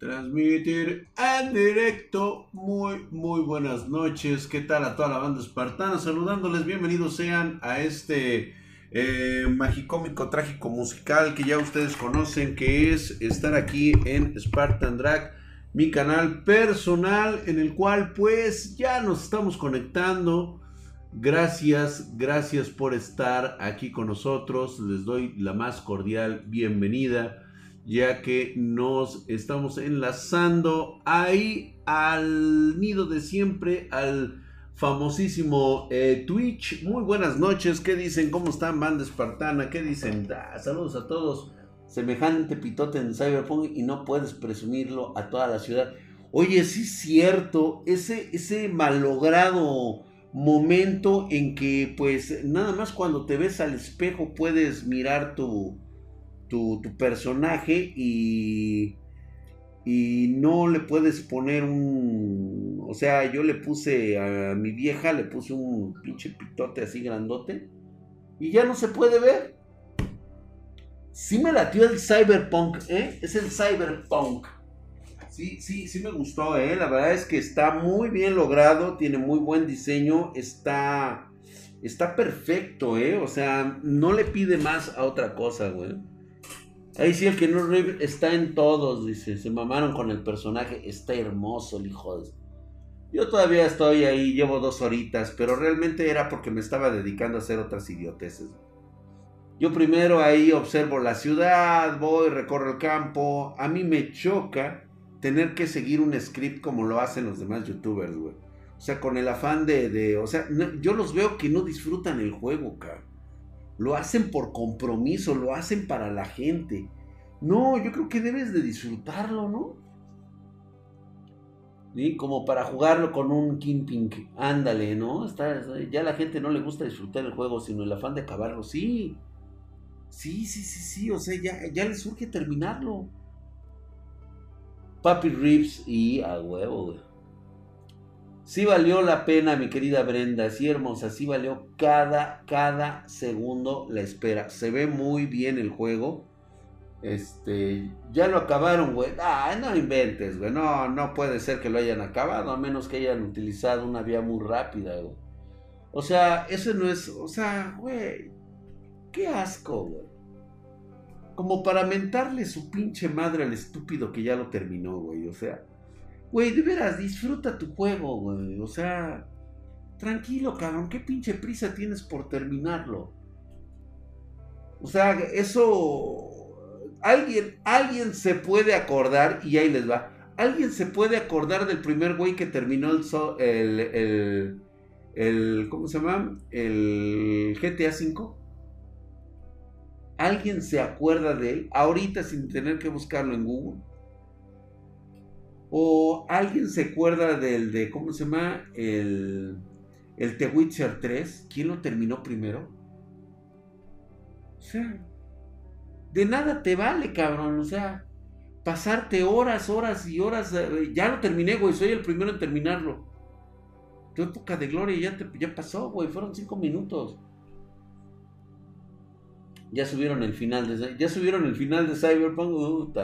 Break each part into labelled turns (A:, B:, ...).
A: Transmitir en directo. Muy, muy buenas noches. ¿Qué tal a toda la banda espartana? Saludándoles, bienvenidos sean a este eh, magicómico trágico musical que ya ustedes conocen, que es estar aquí en Spartan Drag, mi canal personal, en el cual pues ya nos estamos conectando. Gracias, gracias por estar aquí con nosotros. Les doy la más cordial bienvenida ya que nos estamos enlazando ahí al nido de siempre, al famosísimo eh, Twitch. Muy buenas noches, ¿qué dicen? ¿Cómo están, banda espartana? ¿Qué dicen? saludos a todos. Semejante pitote en Cyberpunk y no puedes presumirlo a toda la ciudad. Oye, sí es cierto, ese, ese malogrado momento en que pues nada más cuando te ves al espejo puedes mirar tu, tu, personaje y, y no le puedes poner un... O sea, yo le puse a mi vieja, le puse un pinche pitote así grandote y ya no se puede ver. Sí me latió el cyberpunk, ¿eh? Es el cyberpunk. Sí, sí, sí me gustó, ¿eh? La verdad es que está muy bien logrado, tiene muy buen diseño, está... Está perfecto, ¿eh? O sea, no le pide más a otra cosa, güey. Ahí sí, el que no está en todos, dice. Se mamaron con el personaje. Está hermoso el hijo. Yo todavía estoy ahí, llevo dos horitas, pero realmente era porque me estaba dedicando a hacer otras idioteces. Yo primero ahí observo la ciudad, voy, recorro el campo. A mí me choca tener que seguir un script como lo hacen los demás youtubers, güey. O sea, con el afán de o sea, yo los veo que no disfrutan el juego, cabrón. Lo hacen por compromiso, lo hacen para la gente. No, yo creo que debes de disfrutarlo, ¿no? ¿Sí? Como para jugarlo con un Kingpin. Ándale, ¿no? Está, ya a la gente no le gusta disfrutar el juego, sino el afán de acabarlo. Sí. Sí, sí, sí, sí. O sea, ya, ya les surge terminarlo. Papi Rips y a huevo, güey. Sí valió la pena, mi querida Brenda, sí hermosa, sí valió cada, cada segundo la espera. Se ve muy bien el juego. Este, ya lo acabaron, güey. Ah, no inventes, güey. No, no puede ser que lo hayan acabado, a menos que hayan utilizado una vía muy rápida, güey. O sea, eso no es, o sea, güey. Qué asco, güey. Como para mentarle su pinche madre al estúpido que ya lo terminó, güey. O sea, Güey, de veras, disfruta tu juego, güey. O sea, tranquilo, cabrón. ¿Qué pinche prisa tienes por terminarlo? O sea, eso... Alguien, alguien se puede acordar, y ahí les va. ¿Alguien se puede acordar del primer güey que terminó el, el, el, el ¿cómo se llama? El GTA V. ¿Alguien se acuerda de él ahorita sin tener que buscarlo en Google? ¿O alguien se acuerda del de, ¿cómo se llama? El, el The Witcher 3. ¿Quién lo terminó primero? O sea, de nada te vale, cabrón. O sea, pasarte horas, horas y horas. Eh, ya lo terminé, güey. Soy el primero en terminarlo. Tu época de gloria ya, te, ya pasó, güey. Fueron cinco minutos. Ya subieron el final de, ya subieron el final de Cyberpunk.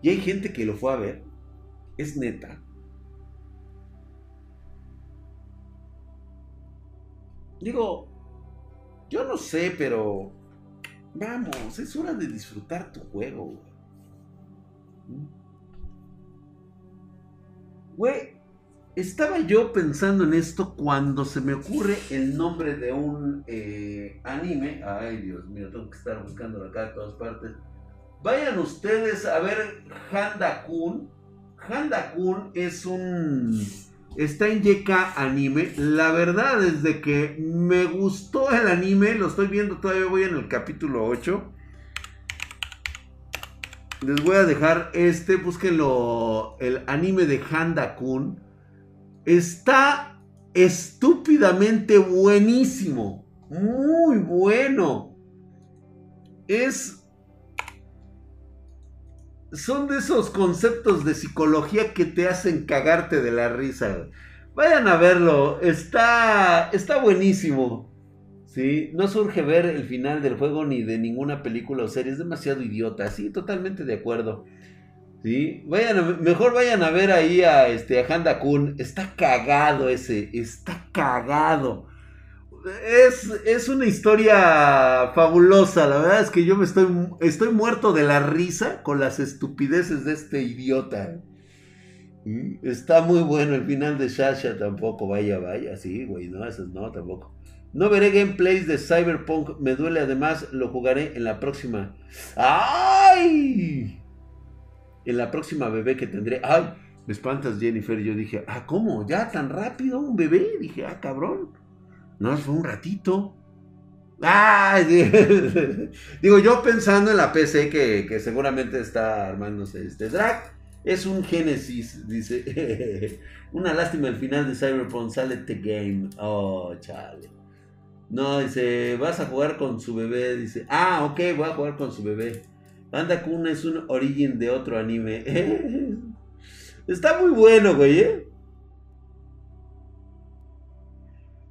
A: Y hay gente que lo fue a ver. Es neta. Digo, yo no sé, pero vamos, es hora de disfrutar tu juego. Güey, estaba yo pensando en esto cuando se me ocurre el nombre de un eh, anime. Ay, Dios mío, tengo que estar buscando acá de todas partes. Vayan ustedes a ver Handa Kun Handa Kun es un. Está en YK Anime. La verdad es de que me gustó el anime. Lo estoy viendo, todavía voy en el capítulo 8. Les voy a dejar este. Búsquenlo. El anime de Handa Kun. Está estúpidamente buenísimo. Muy bueno. Es son de esos conceptos de psicología que te hacen cagarte de la risa. Vayan a verlo, está, está buenísimo. ¿sí? No surge ver el final del juego ni de ninguna película o serie, es demasiado idiota, sí, totalmente de acuerdo. ¿Sí? Vayan mejor vayan a ver ahí a, este, a Handa Kun. Está cagado ese. Está cagado. Es, es, una historia fabulosa. La verdad es que yo me estoy, estoy muerto de la risa con las estupideces de este idiota. ¿Mm? Está muy bueno el final de Sasha tampoco. Vaya, vaya. Sí, güey. No, eso no, tampoco. No veré gameplays de Cyberpunk. Me duele además. Lo jugaré en la próxima. ¡Ay! en la próxima bebé que tendré. ¡Ay! Me espantas, Jennifer. Yo dije, ah, ¿cómo? ¿Ya tan rápido un bebé? Dije, ah, cabrón. No, fue un ratito. ¡Ay! Digo, yo pensando en la PC que, seguramente está armándose este drag. Es un Génesis, dice. Una lástima el final de Cyberpunk sale The Game. Oh, chale. No, dice, vas a jugar con su bebé. Dice, ah, ok, voy a jugar con su bebé. Banda Kun es un origen de otro anime. Está muy bueno, güey, ¿eh?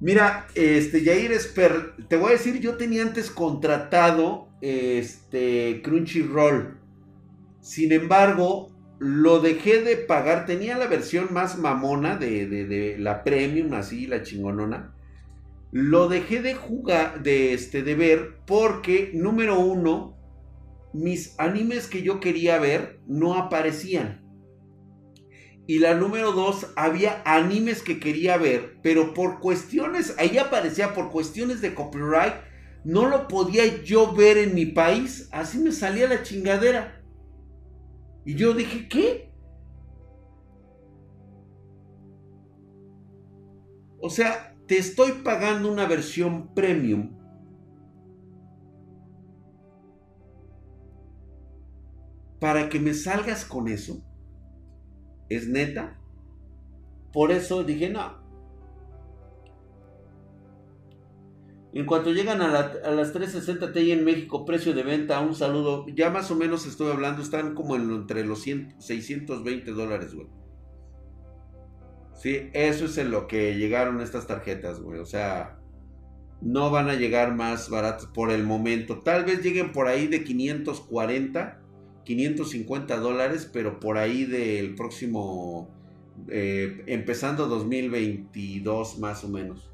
A: Mira, este, Jair Esper, te voy a decir, yo tenía antes contratado este Crunchyroll. Sin embargo, lo dejé de pagar. Tenía la versión más mamona de, de la premium, así, la chingonona. Lo dejé de jugar, de, este, de ver, porque, número uno, mis animes que yo quería ver no aparecían. Y la número dos, había animes que quería ver, pero por cuestiones, ahí aparecía por cuestiones de copyright, no lo podía yo ver en mi país. Así me salía la chingadera. Y yo dije, ¿qué? O sea, te estoy pagando una versión premium para que me salgas con eso. ¿Es neta? Por eso dije, no. En cuanto llegan a, las 360 Ti en México, precio de venta, un saludo. Ya más o menos estoy hablando, están como entre los 620 dólares, güey. Sí, eso es en lo que llegaron estas tarjetas, güey. O sea, no van a llegar más baratas por el momento. Tal vez lleguen por ahí de 540 550 dólares, pero por ahí del próximo, eh, empezando 2022 más o menos.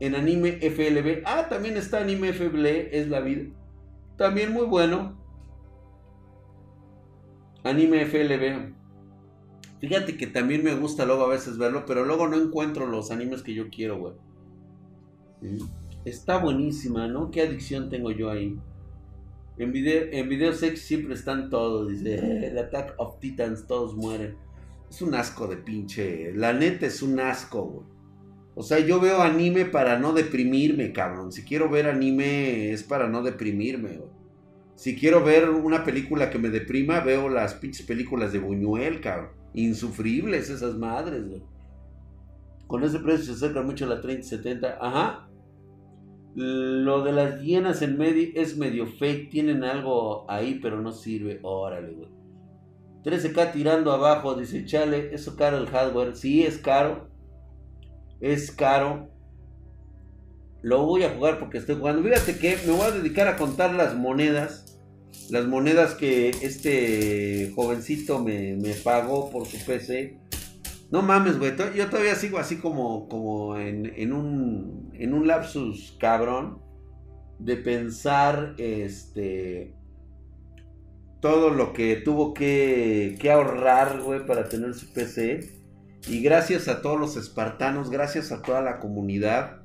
A: En anime FLB, ah, también está anime FLB, es la vida. También muy bueno. Anime FLB. Fíjate que también me gusta luego a veces verlo, pero luego no encuentro los animes que yo quiero, güey. Está buenísima, ¿no? ¿Qué adicción tengo yo ahí? En video, en video sex siempre están todos, dice, el Attack of Titans, todos mueren. Es un asco de pinche, la neta es un asco, güey. O sea, yo veo anime para no deprimirme, cabrón. Si quiero ver anime es para no deprimirme, güey. Si quiero ver una película que me deprima, veo las pinches películas de Buñuel, cabrón. Insufribles esas madres, güey. Con ese precio se acerca mucho la 3070. Ajá. Lo de las hienas en medio es medio fake. Tienen algo ahí, pero no sirve. Órale, güey. 13K tirando abajo. Dice, chale, eso caro el hardware. Sí, es caro. Es caro. Lo voy a jugar porque estoy jugando. Fíjate que me voy a dedicar a contar las monedas. Las monedas que este jovencito me, me pagó por su PC. No mames, güey. Yo todavía sigo así como, como en, un, en un lapsus cabrón de pensar este todo lo que tuvo que, que ahorrar, güey, para tener su PC. Y gracias a todos los espartanos, gracias a toda la comunidad,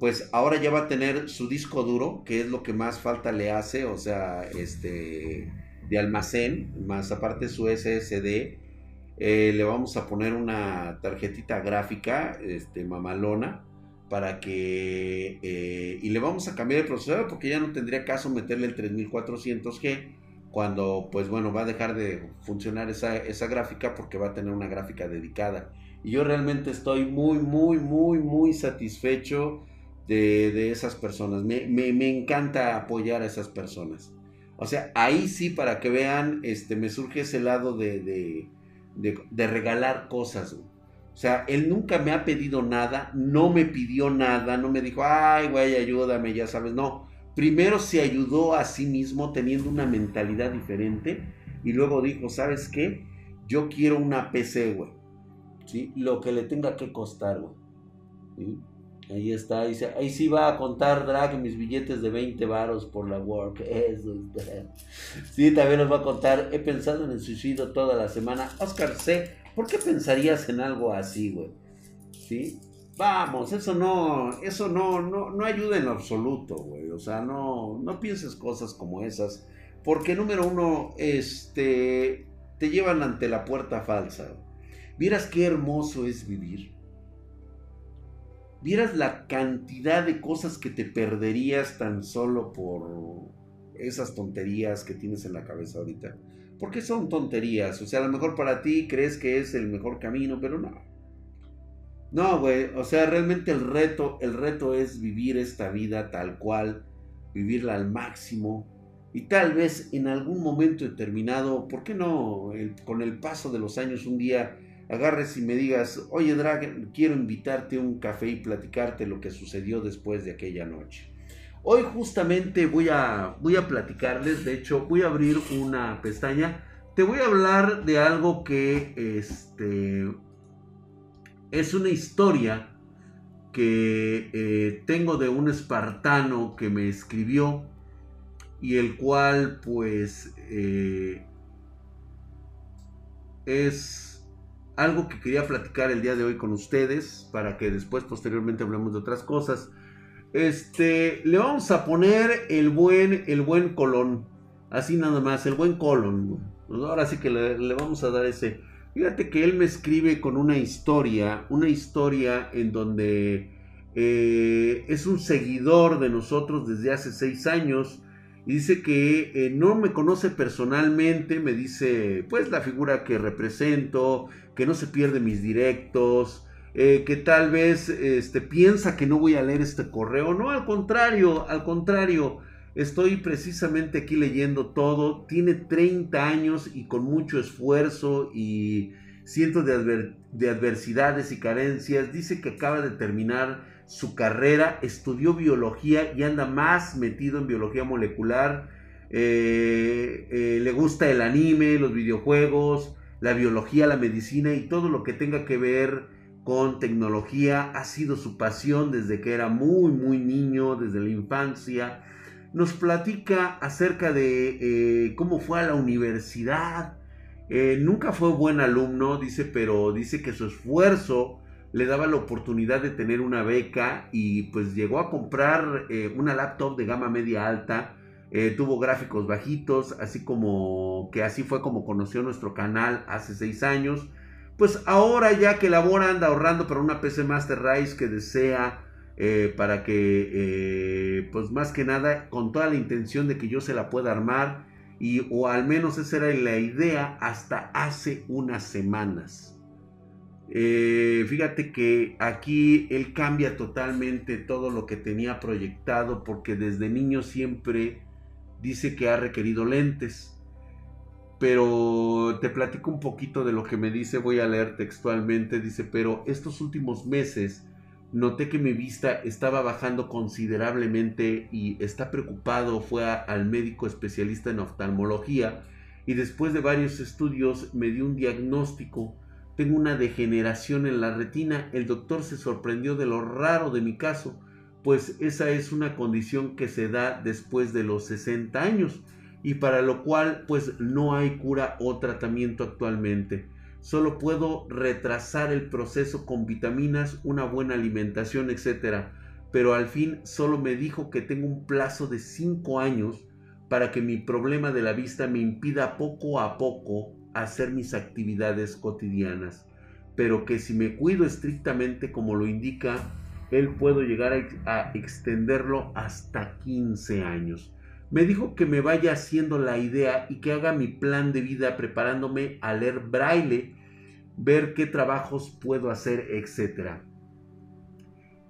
A: pues ahora ya va a tener su disco duro, que es lo que más falta le hace, o sea, este, de almacén, más aparte su SSD eh, le vamos a poner una tarjetita gráfica, este, mamalona, para que... Eh, y le vamos a cambiar el procesador porque ya no tendría caso meterle el 3400G cuando, pues bueno, va a dejar de funcionar esa, esa gráfica porque va a tener una gráfica dedicada. Y yo realmente estoy muy, muy, muy, muy satisfecho de, esas personas. Me, encanta apoyar a esas personas. O sea, ahí sí, para que vean, este, me surge ese lado de, de, regalar cosas. O sea, él nunca me ha pedido nada, no me pidió nada, no me dijo, ay, güey, ayúdame, ya sabes, no. Primero se ayudó a sí mismo teniendo una mentalidad diferente y luego dijo, ¿sabes qué? Yo quiero una PC, güey. ¿Sí? Lo que le tenga que costar, güey. Ahí está, ahí, ahí, sí va a contar Drag mis billetes de 20 varos por la work. Eso Sí, también nos va a contar. He pensado en el suicidio toda la semana. Oscar C., ¿por qué pensarías en algo así, güey? ¿Sí? Vamos, eso no, eso no, no, no ayuda en absoluto, güey. O sea, no, no pienses cosas como esas. Porque número uno, este, te llevan ante la puerta falsa. Vieras qué hermoso es vivir vieras la cantidad de cosas que te perderías tan solo por esas tonterías que tienes en la cabeza ahorita. Porque son tonterías. O sea, a lo mejor para ti crees que es el mejor camino, pero no. No, güey. O sea, realmente el reto, el reto es vivir esta vida tal cual, vivirla al máximo. Y tal vez en algún momento determinado, ¿por qué no? con el paso de los años, un día agarres y me digas, oye Drag, quiero invitarte a un café y platicarte lo que sucedió después de aquella noche. Hoy justamente voy a, voy a platicarles, de hecho voy a abrir una pestaña, te voy a hablar de algo que este, es una historia que eh, tengo de un espartano que me escribió y el cual pues eh, es algo que quería platicar el día de hoy con ustedes para que después posteriormente hablemos de otras cosas. Este, le vamos a poner el buen, el buen colón. Así nada más, el buen colón. Ahora sí que le, vamos a dar ese. Fíjate que él me escribe con una historia, una historia en donde eh, es un seguidor de nosotros desde hace seis años y dice que eh, no me conoce personalmente, me dice pues la figura que represento, que no se pierde mis directos, eh, que tal vez este, piensa que no voy a leer este correo. No, al contrario, al contrario, estoy precisamente aquí leyendo todo. Tiene 30 años y con mucho esfuerzo y cientos de, de adversidades y carencias. Dice que acaba de terminar su carrera, estudió biología y anda más metido en biología molecular. Eh, eh, le gusta el anime, los videojuegos, la biología, la medicina y todo lo que tenga que ver con tecnología. Ha sido su pasión desde que era muy, muy niño, desde la infancia. Nos platica acerca de eh, cómo fue a la universidad. nunca fue buen alumno, dice, pero dice que su esfuerzo le daba la oportunidad de tener una beca y pues llegó a comprar eh, una laptop de gama media alta. Eh, tuvo gráficos bajitos, así como que así fue como conoció nuestro canal hace seis años. Pues ahora ya que labora anda ahorrando para una PC Master Race que desea eh, para que pues más que nada con toda la intención de que yo se la pueda armar y o al menos esa era la idea hasta hace unas semanas. Eh, fíjate que aquí él cambia totalmente todo lo que tenía proyectado porque desde niño siempre dice que ha requerido lentes. Pero te platico un poquito de lo que me dice, voy a leer textualmente, dice, pero estos últimos meses noté que mi vista estaba bajando considerablemente y está preocupado, fue al médico especialista en oftalmología y después de varios estudios me dio un diagnóstico tengo una degeneración en la retina. El doctor se sorprendió de lo raro de mi caso, pues esa es una condición que se da después de los 60 años y para lo cual pues no hay cura o tratamiento actualmente. Solo puedo retrasar el proceso con vitaminas, una buena alimentación, etc. Pero al fin solo me dijo que tengo un plazo de 5 años para que mi problema de la vista me impida poco a poco hacer mis actividades cotidianas, pero que si me cuido estrictamente como lo indica, él puedo llegar a, extenderlo hasta 15 años. Me dijo que me vaya haciendo la idea y que haga mi plan de vida preparándome a leer braille, ver qué trabajos puedo hacer, etc.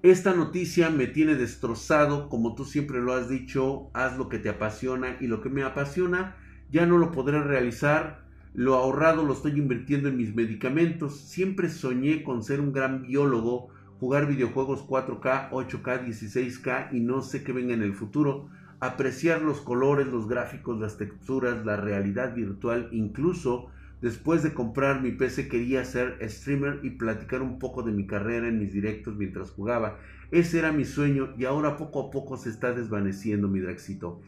A: Esta noticia me tiene destrozado, como tú siempre lo has dicho, haz lo que te apasiona y lo que me apasiona ya no lo podré realizar lo ahorrado lo estoy invirtiendo en mis medicamentos. Siempre soñé con ser un gran biólogo, jugar videojuegos 4K, 8K, 16K y no sé qué venga en el futuro. apreciar los colores, los gráficos, las texturas, la realidad virtual, incluso después de comprar mi PC quería ser streamer y platicar un poco de mi carrera en mis directos mientras jugaba. Ese era mi sueño y ahora poco a poco se está desvaneciendo mi Draxito.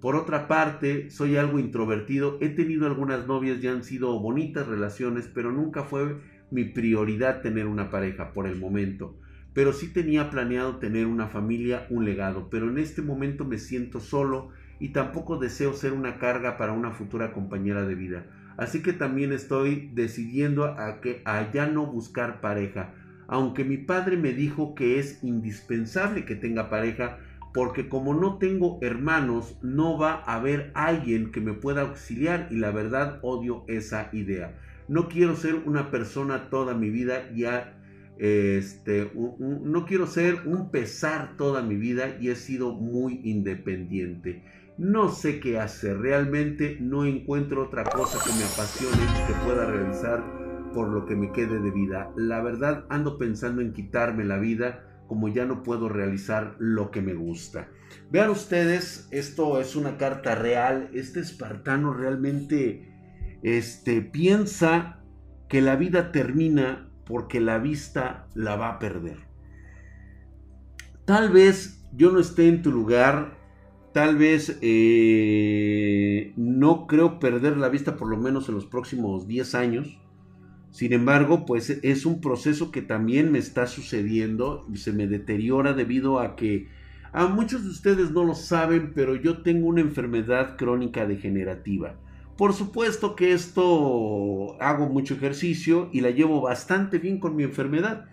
A: Por otra parte, soy algo introvertido, he tenido algunas novias y han sido bonitas relaciones, pero nunca fue mi prioridad tener una pareja por el momento. Pero sí tenía planeado tener una familia, un legado, pero en este momento me siento solo y tampoco deseo ser una carga para una futura compañera de vida. Así que también estoy decidiendo a que allá no buscar pareja, aunque mi padre me dijo que es indispensable que tenga pareja porque como no tengo hermanos, no va a haber alguien que me pueda auxiliar y la verdad odio esa idea. No quiero ser una persona toda mi vida ya este no quiero ser un pesar toda mi vida y he sido muy independiente. No sé qué hacer, realmente no encuentro otra cosa que me apasione que pueda realizar por lo que me quede de vida. La verdad ando pensando en quitarme la vida como ya no puedo realizar lo que me gusta. Vean ustedes, esto es una carta real. Este espartano realmente este, piensa que la vida termina porque la vista la va a perder. Tal vez yo no esté en tu lugar, tal vez eh, no creo perder la vista por lo menos en los próximos 10 años. Sin embargo, pues es un proceso que también me está sucediendo, se me deteriora debido a que a muchos de ustedes no lo saben, pero yo tengo una enfermedad crónica degenerativa. Por supuesto que esto hago mucho ejercicio y la llevo bastante bien con mi enfermedad.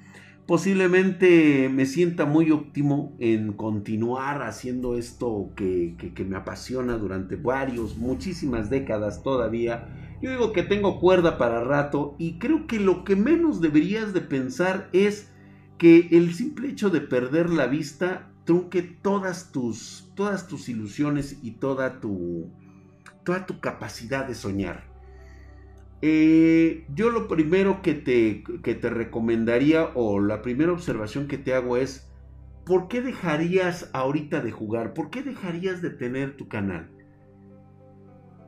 A: Posiblemente me sienta muy óptimo en continuar haciendo esto que, que me apasiona durante varios, muchísimas décadas todavía yo digo que tengo cuerda para rato y creo que lo que menos deberías de pensar es que el simple hecho de perder la vista trunque todas tus, todas tus ilusiones y toda tu, toda tu capacidad de soñar. Eh, yo lo primero que te, que te recomendaría o la primera observación que te hago es, ¿por qué dejarías ahorita de jugar? ¿Por qué dejarías de tener tu canal?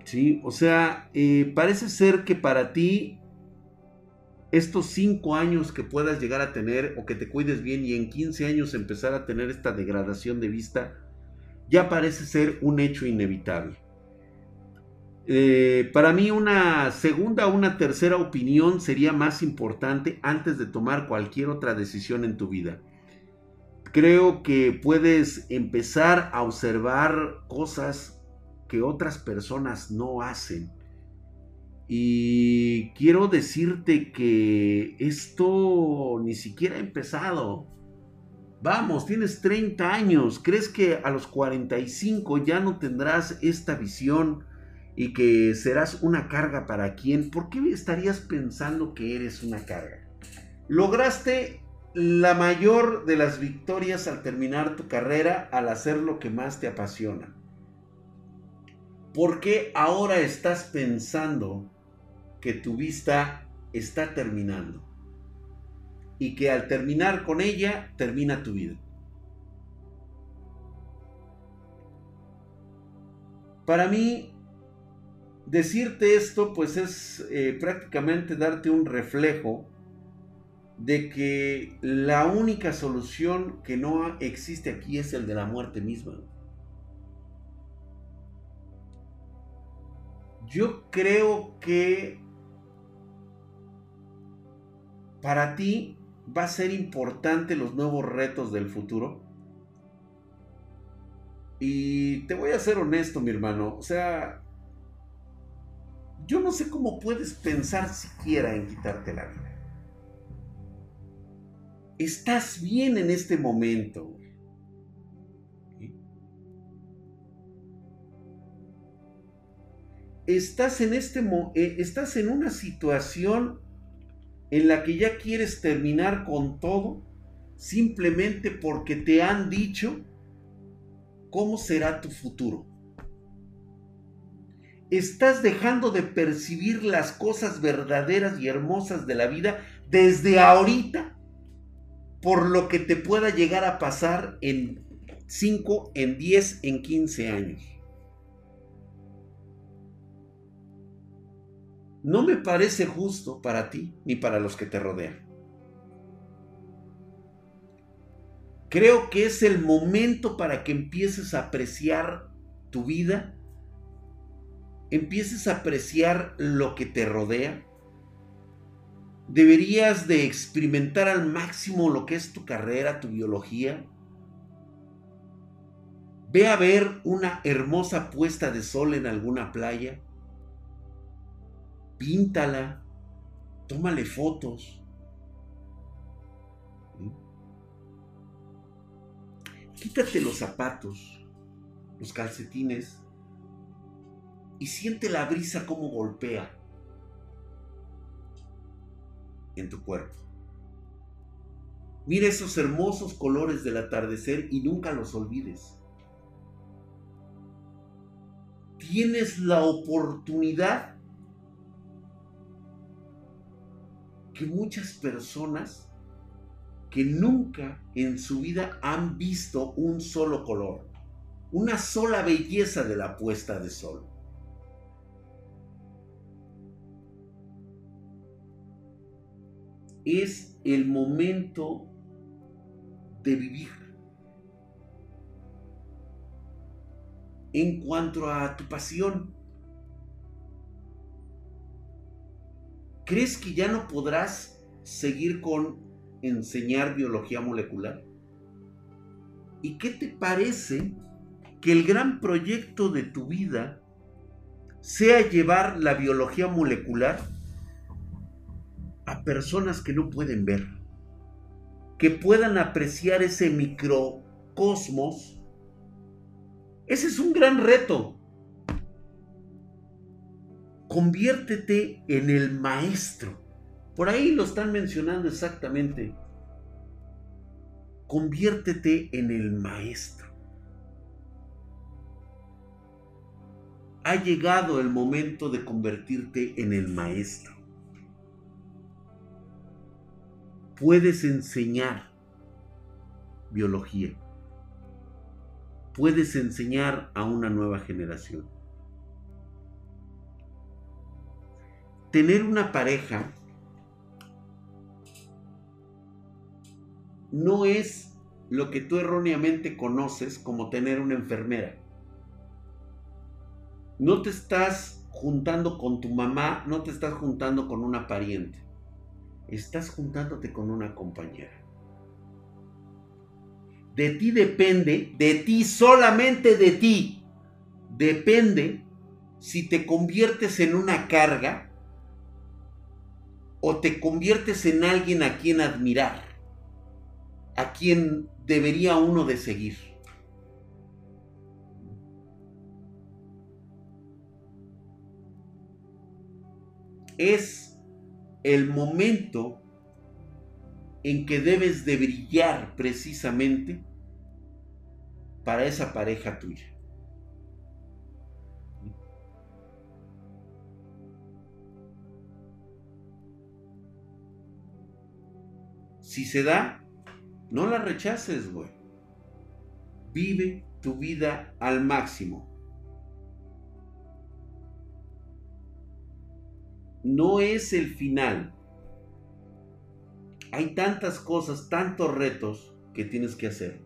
A: ¿sí? O sea, eh, parece ser que para ti estos 5 años que puedas llegar a tener o que te cuides bien y en 15 años empezar a tener esta degradación de vista, ya parece ser un hecho inevitable. Eh, para mí una segunda o una tercera opinión sería más importante antes de tomar cualquier otra decisión en tu vida. Creo que puedes empezar a observar cosas que otras personas no hacen. Y quiero decirte que esto ni siquiera ha empezado. Vamos, tienes 30 años, ¿crees que a los 45 ya no tendrás esta visión y que serás una carga para quién? ¿Por qué estarías pensando que eres una carga? Lograste la mayor de las victorias al terminar tu carrera al hacer lo que más te apasiona. ¿Por qué ahora estás pensando que tu vista está terminando? Y que al terminar con ella, termina tu vida. Para mí, decirte esto, pues es eh, prácticamente darte un reflejo de que la única solución que no existe aquí es el de la muerte misma. Yo creo que para ti va a ser importante los nuevos retos del futuro. Y te voy a ser honesto, mi hermano. O sea, yo no sé cómo puedes pensar siquiera en quitarte la vida. Estás bien en este momento. estás en este eh, estás en una situación en la que ya quieres terminar con todo simplemente porque te han dicho cómo será tu futuro. Estás dejando de percibir las cosas verdaderas y hermosas de la vida desde ahorita por lo que te pueda llegar a pasar en 5, en 10, en 15 años. No me parece justo para ti ni para los que te rodean. Creo que es el momento para que empieces a apreciar tu vida, empieces a apreciar lo que te rodea. Deberías de experimentar al máximo lo que es tu carrera, tu biología. Ve a ver una hermosa puesta de sol en alguna playa. Píntala, tómale fotos Quítate los zapatos, los calcetines y siente la brisa como golpea en tu cuerpo. Mira esos hermosos colores del atardecer y nunca los olvides. Tienes la oportunidad que muchas personas que nunca en su vida han visto un solo color, una sola belleza de la puesta de sol. Es el momento de vivir. En cuanto a tu pasión, ¿crees que ya no podrás seguir con enseñar biología molecular? ¿Y qué te parece que el gran proyecto de tu vida sea llevar la biología molecular a personas que no pueden ver, que puedan apreciar ese microcosmos? Ese es un gran reto. Conviértete en el maestro por ahí lo están mencionando exactamente. Conviértete en el maestro. Ha llegado el momento de convertirte en el maestro. Puedes enseñar biología. Puedes enseñar a una nueva generación. Tener una pareja no es lo que tú erróneamente conoces como tener una enfermera. No te estás juntando con tu mamá, no te estás juntando con una pariente. Estás juntándote con una compañera. De ti depende, de ti, solamente de ti, depende si te conviertes en una carga o te conviertes en alguien a quien admirar a quien debería uno de seguir. Es el momento en que debes de brillar precisamente para esa pareja tuya. Si se da, no la rechaces, güey. Vive tu vida al máximo. No es el final. Hay tantas cosas, tantos retos que tienes que hacer.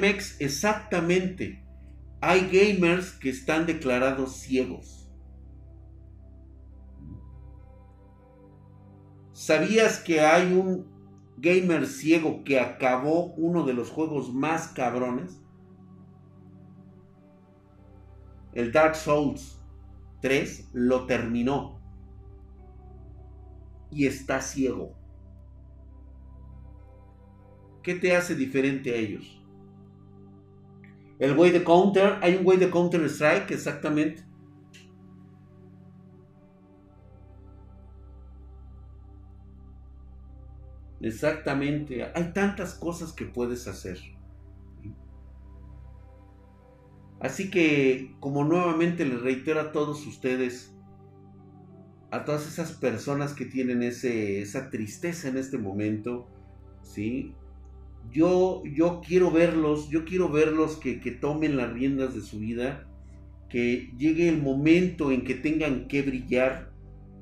A: Mex, exactamente. Hay gamers que están declarados ciegos. ¿Sabías que hay un gamer ciego que acabó uno de los juegos más cabrones? El Dark Souls 3 lo terminó. Y está ciego. ¿Qué te hace diferente a ellos? El güey de Counter, hay un güey de Counter Strike, exactamente. Exactamente, hay tantas cosas que puedes hacer. Así que, como nuevamente les reitero a todos ustedes, a todas esas personas que tienen ese, esa tristeza en este momento, ¿sí? Yo, yo quiero verlos, yo quiero verlos que, que tomen las riendas de su vida, que llegue el momento en que tengan que brillar,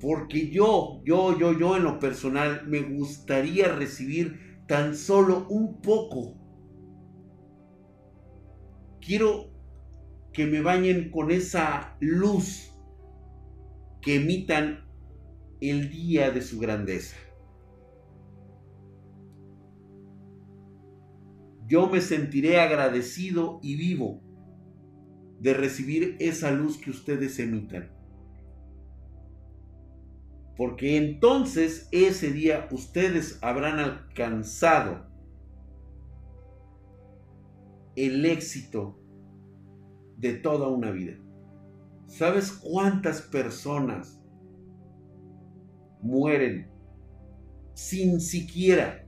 A: porque yo, yo, yo, yo en lo personal me gustaría recibir tan solo un poco. Quiero que me bañen con esa luz que emitan el día de su grandeza. Yo me sentiré agradecido y vivo de recibir esa luz que ustedes emitan. Porque entonces ese día ustedes habrán alcanzado el éxito de toda una vida. ¿Sabes cuántas personas mueren sin siquiera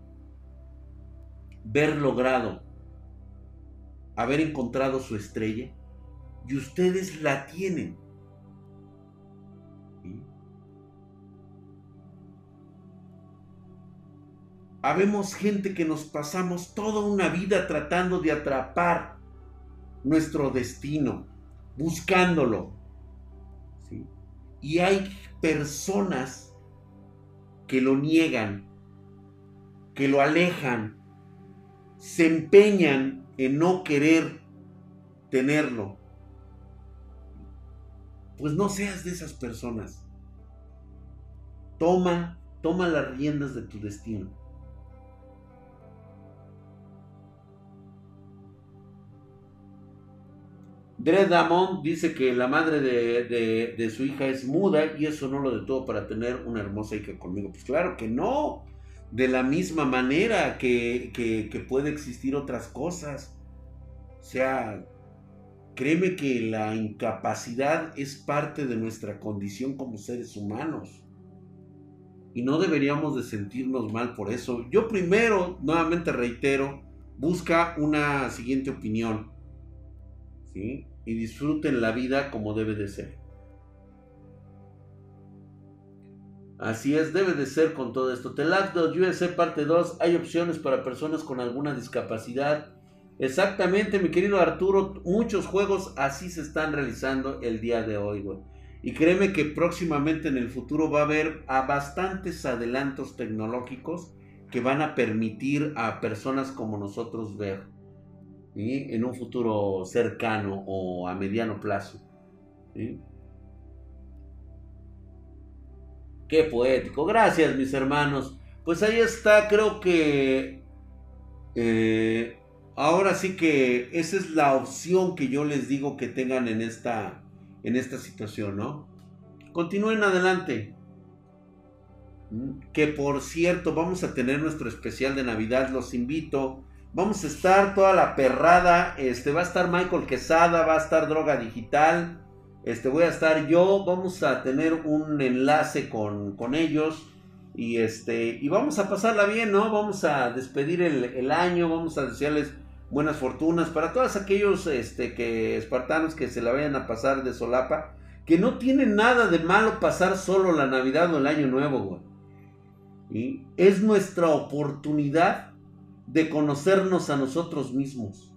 A: ver logrado haber encontrado su estrella? Y ustedes la tienen. Habemos gente que nos pasamos toda una vida tratando de atrapar nuestro destino, buscándolo. Y hay personas que lo niegan, que lo alejan, se empeñan en no querer tenerlo. Pues no seas de esas personas. Toma, toma las riendas de tu destino. Dred Damon dice que la madre de, su hija es muda y eso no lo detuvo para tener una hermosa hija conmigo. Pues claro que no. De la misma manera que, que puede existir otras cosas. O sea, créeme que la incapacidad es parte de nuestra condición como seres humanos. Y no deberíamos de sentirnos mal por eso. Yo primero, nuevamente reitero, busca una siguiente opinión. ¿Sí? Y disfruten la vida como debe de ser. Así es, debe de ser con todo esto. Last USA parte 2. Hay opciones para personas con alguna discapacidad. Exactamente, mi querido Arturo. Muchos juegos así se están realizando el día de hoy. Y créeme que próximamente en el futuro va a haber a bastantes adelantos tecnológicos que van a permitir a personas como nosotros ver en un futuro cercano o a mediano plazo. Qué poético. Gracias, mis hermanos. Pues ahí está, creo que eh, ahora sí que esa es la opción que yo les digo que tengan en esta, en esta situación, ¿no? Continúen adelante. Que por cierto, vamos a tener nuestro especial de Navidad. Los invito Vamos a estar toda la perrada. Este, va a estar Michael Quesada, va a estar Droga Digital. Este, voy a estar yo. Vamos a tener un enlace con, ellos. Y este, y vamos a pasarla bien, ¿no? Vamos a despedir el, año. Vamos a desearles buenas fortunas para todos aquellos este, que, espartanos que se la vayan a pasar de solapa. Que no tiene nada de malo pasar solo la Navidad o el Año Nuevo, güey. ¿Y? Es nuestra oportunidad de conocernos a nosotros mismos.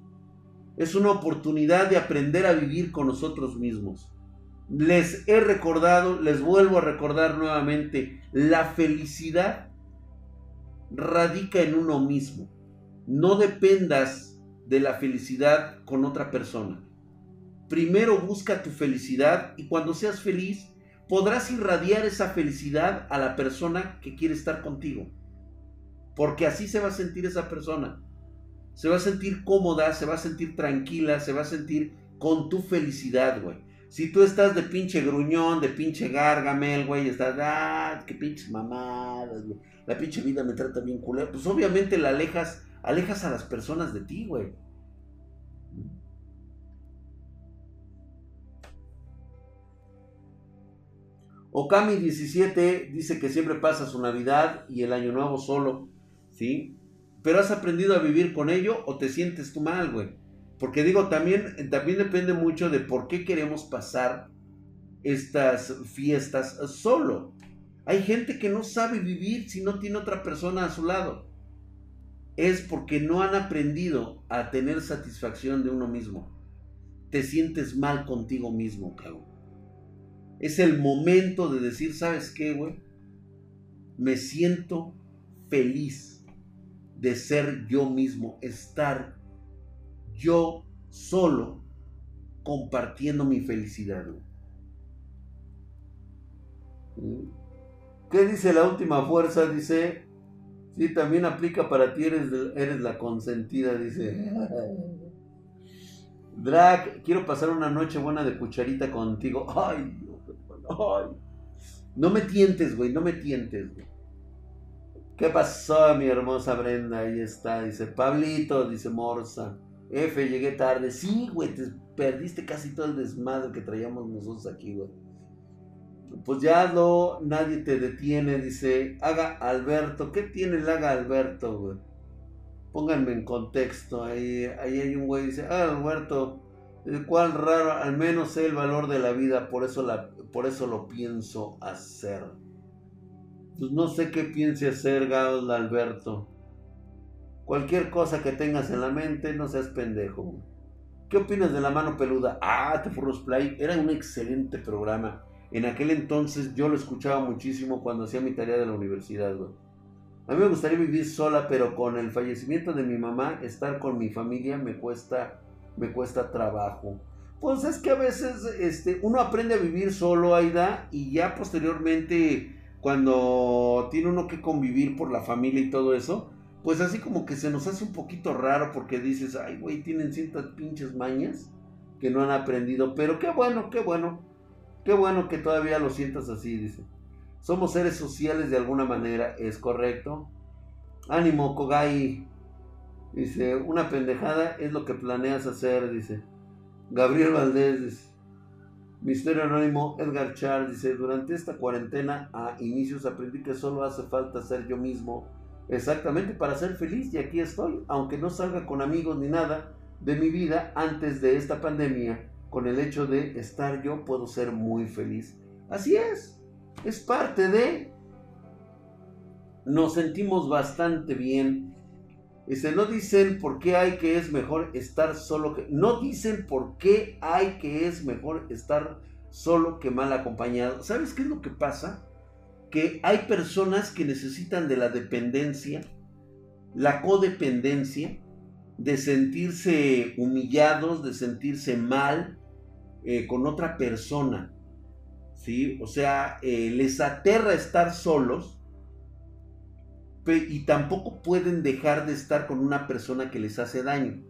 A: Es una oportunidad de aprender a vivir con nosotros mismos. Les he recordado, les vuelvo a recordar nuevamente, la felicidad radica en uno mismo. No dependas de la felicidad con otra persona. Primero busca tu felicidad y cuando seas feliz podrás irradiar esa felicidad a la persona que quiere estar contigo. Porque así se va a sentir esa persona. Se va a sentir cómoda, se va a sentir tranquila, se va a sentir con tu felicidad, güey. Si tú estás de pinche gruñón, de pinche gargamel, güey, estás, ah, qué pinches mamadas. La pinche vida me trata bien culero. Pues obviamente la alejas, alejas a las personas de ti, güey. Okami17 dice que siempre pasa su Navidad y el Año Nuevo solo. ¿Sí? Pero has aprendido a vivir con ello o te sientes tú mal, güey. Porque digo, también, también depende mucho de por qué queremos pasar estas fiestas solo. Hay gente que no sabe vivir si no tiene otra persona a su lado. Es porque no han aprendido a tener satisfacción de uno mismo. Te sientes mal contigo mismo, cabrón. Es el momento de decir, ¿sabes qué, güey? Me siento feliz de ser yo mismo, estar yo solo compartiendo mi felicidad. ¿Qué dice la última fuerza? Dice, sí, también aplica para ti, eres, eres la consentida, dice. Drag, quiero pasar una noche buena de cucharita contigo. Ay, ay. No me tientes, güey, no me tientes, güey. ¿Qué pasó, mi hermosa Brenda? Ahí está, dice Pablito, dice Morsa. F, llegué tarde. Sí, güey, te perdiste casi todo el desmadre que traíamos nosotros aquí, güey. Pues ya no, nadie te detiene, dice, haga Alberto. ¿Qué tiene el haga Alberto, güey? Pónganme en contexto. Ahí, ahí hay un güey dice, ah, Alberto, el cual raro, al menos sé el valor de la vida, por eso, la, por eso lo pienso hacer. Pues no sé qué piense hacer, Gaul Alberto. Cualquier cosa que tengas en la mente, no seas pendejo. ¿Qué opinas de la mano peluda? Ah, Te Furros Play, era un excelente programa. En aquel entonces yo lo escuchaba muchísimo cuando hacía mi tarea de la universidad, A mí me gustaría vivir sola, pero con el fallecimiento de mi mamá, estar con mi familia me cuesta, me cuesta trabajo. Pues es que a veces este, uno aprende a vivir solo, Aida, y ya posteriormente, cuando tiene uno que convivir por la familia y todo eso, pues así como que se nos hace un poquito raro porque dices, ay, güey, tienen ciertas pinches mañas que no han aprendido, pero qué bueno, qué bueno. Qué bueno que todavía lo sientas así, dice. Somos seres sociales de alguna manera, ¿es correcto? Ánimo, Kogai. Dice, una pendejada es lo que planeas hacer, dice. Gabriel Valdés, dice. Misterio Anónimo, Edgar Charles, dice, durante esta cuarentena a inicios aprendí que solo hace falta ser yo mismo, exactamente para ser feliz y aquí estoy, aunque no salga con amigos ni nada de mi vida antes de esta pandemia, con el hecho de estar yo puedo ser muy feliz. Así es, es parte de... Nos sentimos bastante bien. Dice, no dicen por qué hay que es mejor estar solo que... No dicen por qué hay que es mejor estar solo que mal acompañado. ¿Sabes qué es lo que pasa? Que hay personas que necesitan de la dependencia, la codependencia, de sentirse humillados, de sentirse mal, eh, con otra persona. ¿sí? O sea, eh, les aterra estar solos y tampoco pueden dejar de estar con una persona que les hace daño.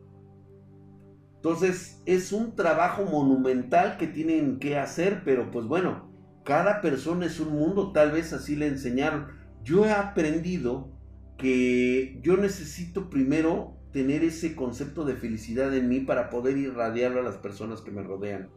A: Entonces es un trabajo monumental que tienen que hacer, pero pues bueno, cada persona es un mundo, tal vez así le enseñaron. Yo he aprendido que yo necesito primero tener ese concepto de felicidad en mí para poder irradiarlo a las personas que me rodean.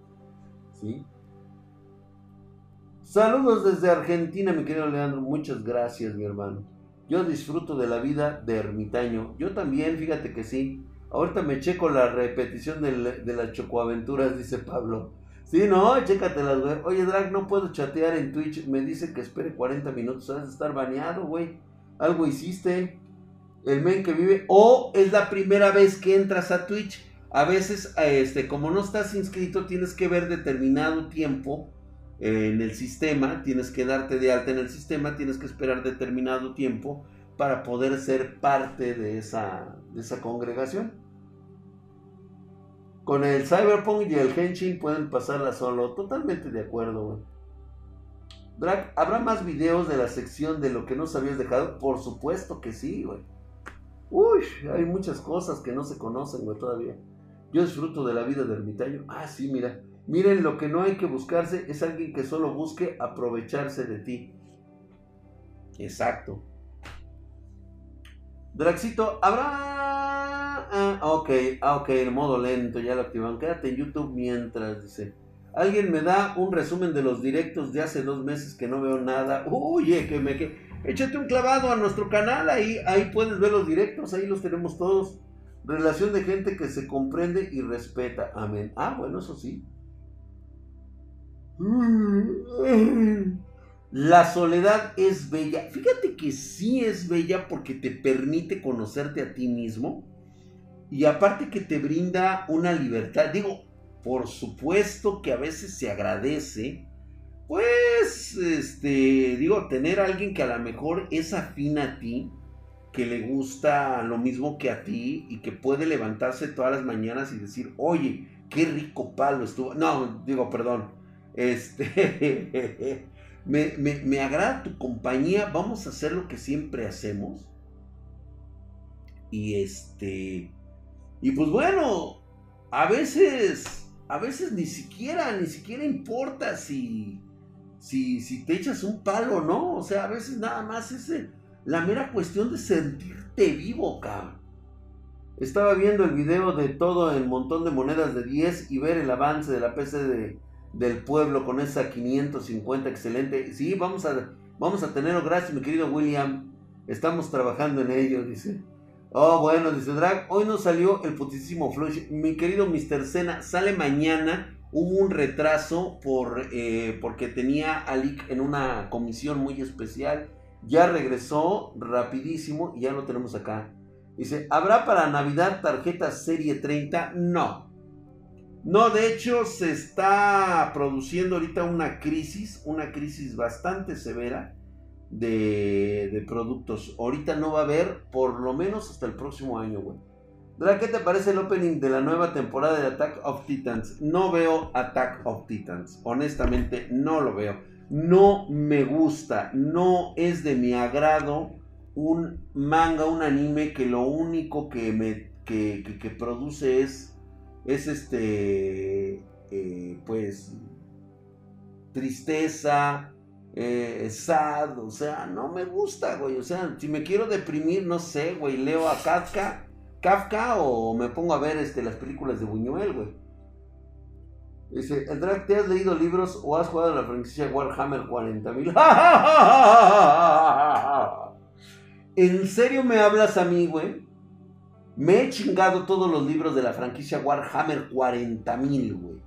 A: Saludos desde Argentina, mi querido Leandro. Muchas gracias, mi hermano. Yo disfruto de la vida de ermitaño. Yo también, fíjate que sí. Ahorita me checo la repetición de, las chocoaventuras, dice Pablo. Sí, no, chécatelas, güey. Oye, Drag, no puedo chatear en Twitch. Me dice que espere 40 minutos. Has de estar baneado, güey. Algo hiciste. El men que vive. O es la primera vez que entras a Twitch a veces, este, como no estás inscrito, tienes que ver determinado tiempo en el sistema, tienes que darte de alta en el sistema, tienes que esperar determinado tiempo para poder ser parte de esa, congregación. Con el Cyberpunk y el Henshin pueden pasarla solo. Totalmente de acuerdo, ¿habrá más videos de la sección de lo que nos habías dejado? Por supuesto que sí, güey. Uy, hay muchas cosas que no se conocen, güey, todavía. Yo disfruto de la vida de ermitaño. Ah, sí, mira. Miren, lo que no hay que buscarse es alguien que solo busque aprovecharse de ti. Exacto. Draxito, habrá. Ah, ok, ah, ok, el modo lento, ya lo activan. Quédate en YouTube mientras, dice. Alguien me da un resumen de los directos de hace dos meses que no veo nada. Oye, que me. Que... Échate un clavado a nuestro canal, ahí, ahí puedes ver los directos, ahí los tenemos todos. Relación de gente que se comprende y respeta. Amén. Ah, bueno, eso sí. La soledad es bella. Fíjate que sí es bella porque te permite conocerte a ti mismo. Y aparte que te brinda una libertad. Digo, por supuesto que a veces se agradece. Pues, este, digo, tener a alguien que a lo mejor es afín a ti. Que le gusta lo mismo que a ti. Y que puede levantarse todas las mañanas y decir, oye, qué rico palo estuvo. No, digo, perdón. Este... me, agrada tu compañía, vamos a hacer lo que siempre hacemos. Y este, y pues bueno, a veces, a veces ni siquiera, ni siquiera importa si, si, si te echas un palo, ¿no? O sea, a veces nada más es la mera cuestión de sentirte vivo, cabrón. Estaba viendo el video de todo el montón de monedas de 10 y ver el avance de la PC de, del pueblo con esa 550 excelente. Sí, vamos a, vamos a tenerlo. Gracias, mi querido William. Estamos trabajando en ello, dice. Oh, bueno, dice Drag. Hoy no salió el putísimo Flush. Mi querido Mr. Sena, sale mañana. Hubo un retraso por, eh, porque tenía a Lick en una comisión muy especial. Ya regresó rapidísimo y ya lo tenemos acá. Dice, ¿habrá para Navidad tarjeta serie 30? No. No, de hecho se está produciendo ahorita una crisis, una crisis bastante severa de, productos. Ahorita no va a haber, por lo menos hasta el próximo año, güey. ¿qué te parece el opening de la nueva temporada de Attack of Titans? No veo Attack of Titans, honestamente no lo veo. No me gusta, no es de mi agrado un manga, un anime que lo único que me que produce es es este, eh, pues, tristeza, eh, sad, o sea, no me gusta, güey, o sea, si me quiero deprimir, no sé, güey, leo a Kafka, Kafka o me pongo a ver este, las películas de Buñuel, güey. Dice, drag, ¿te has leído libros o has jugado la franquicia Warhammer 40.000? ¿En serio me hablas a mí, güey? Me he chingado todos los libros de la franquicia Warhammer 40.000, güey.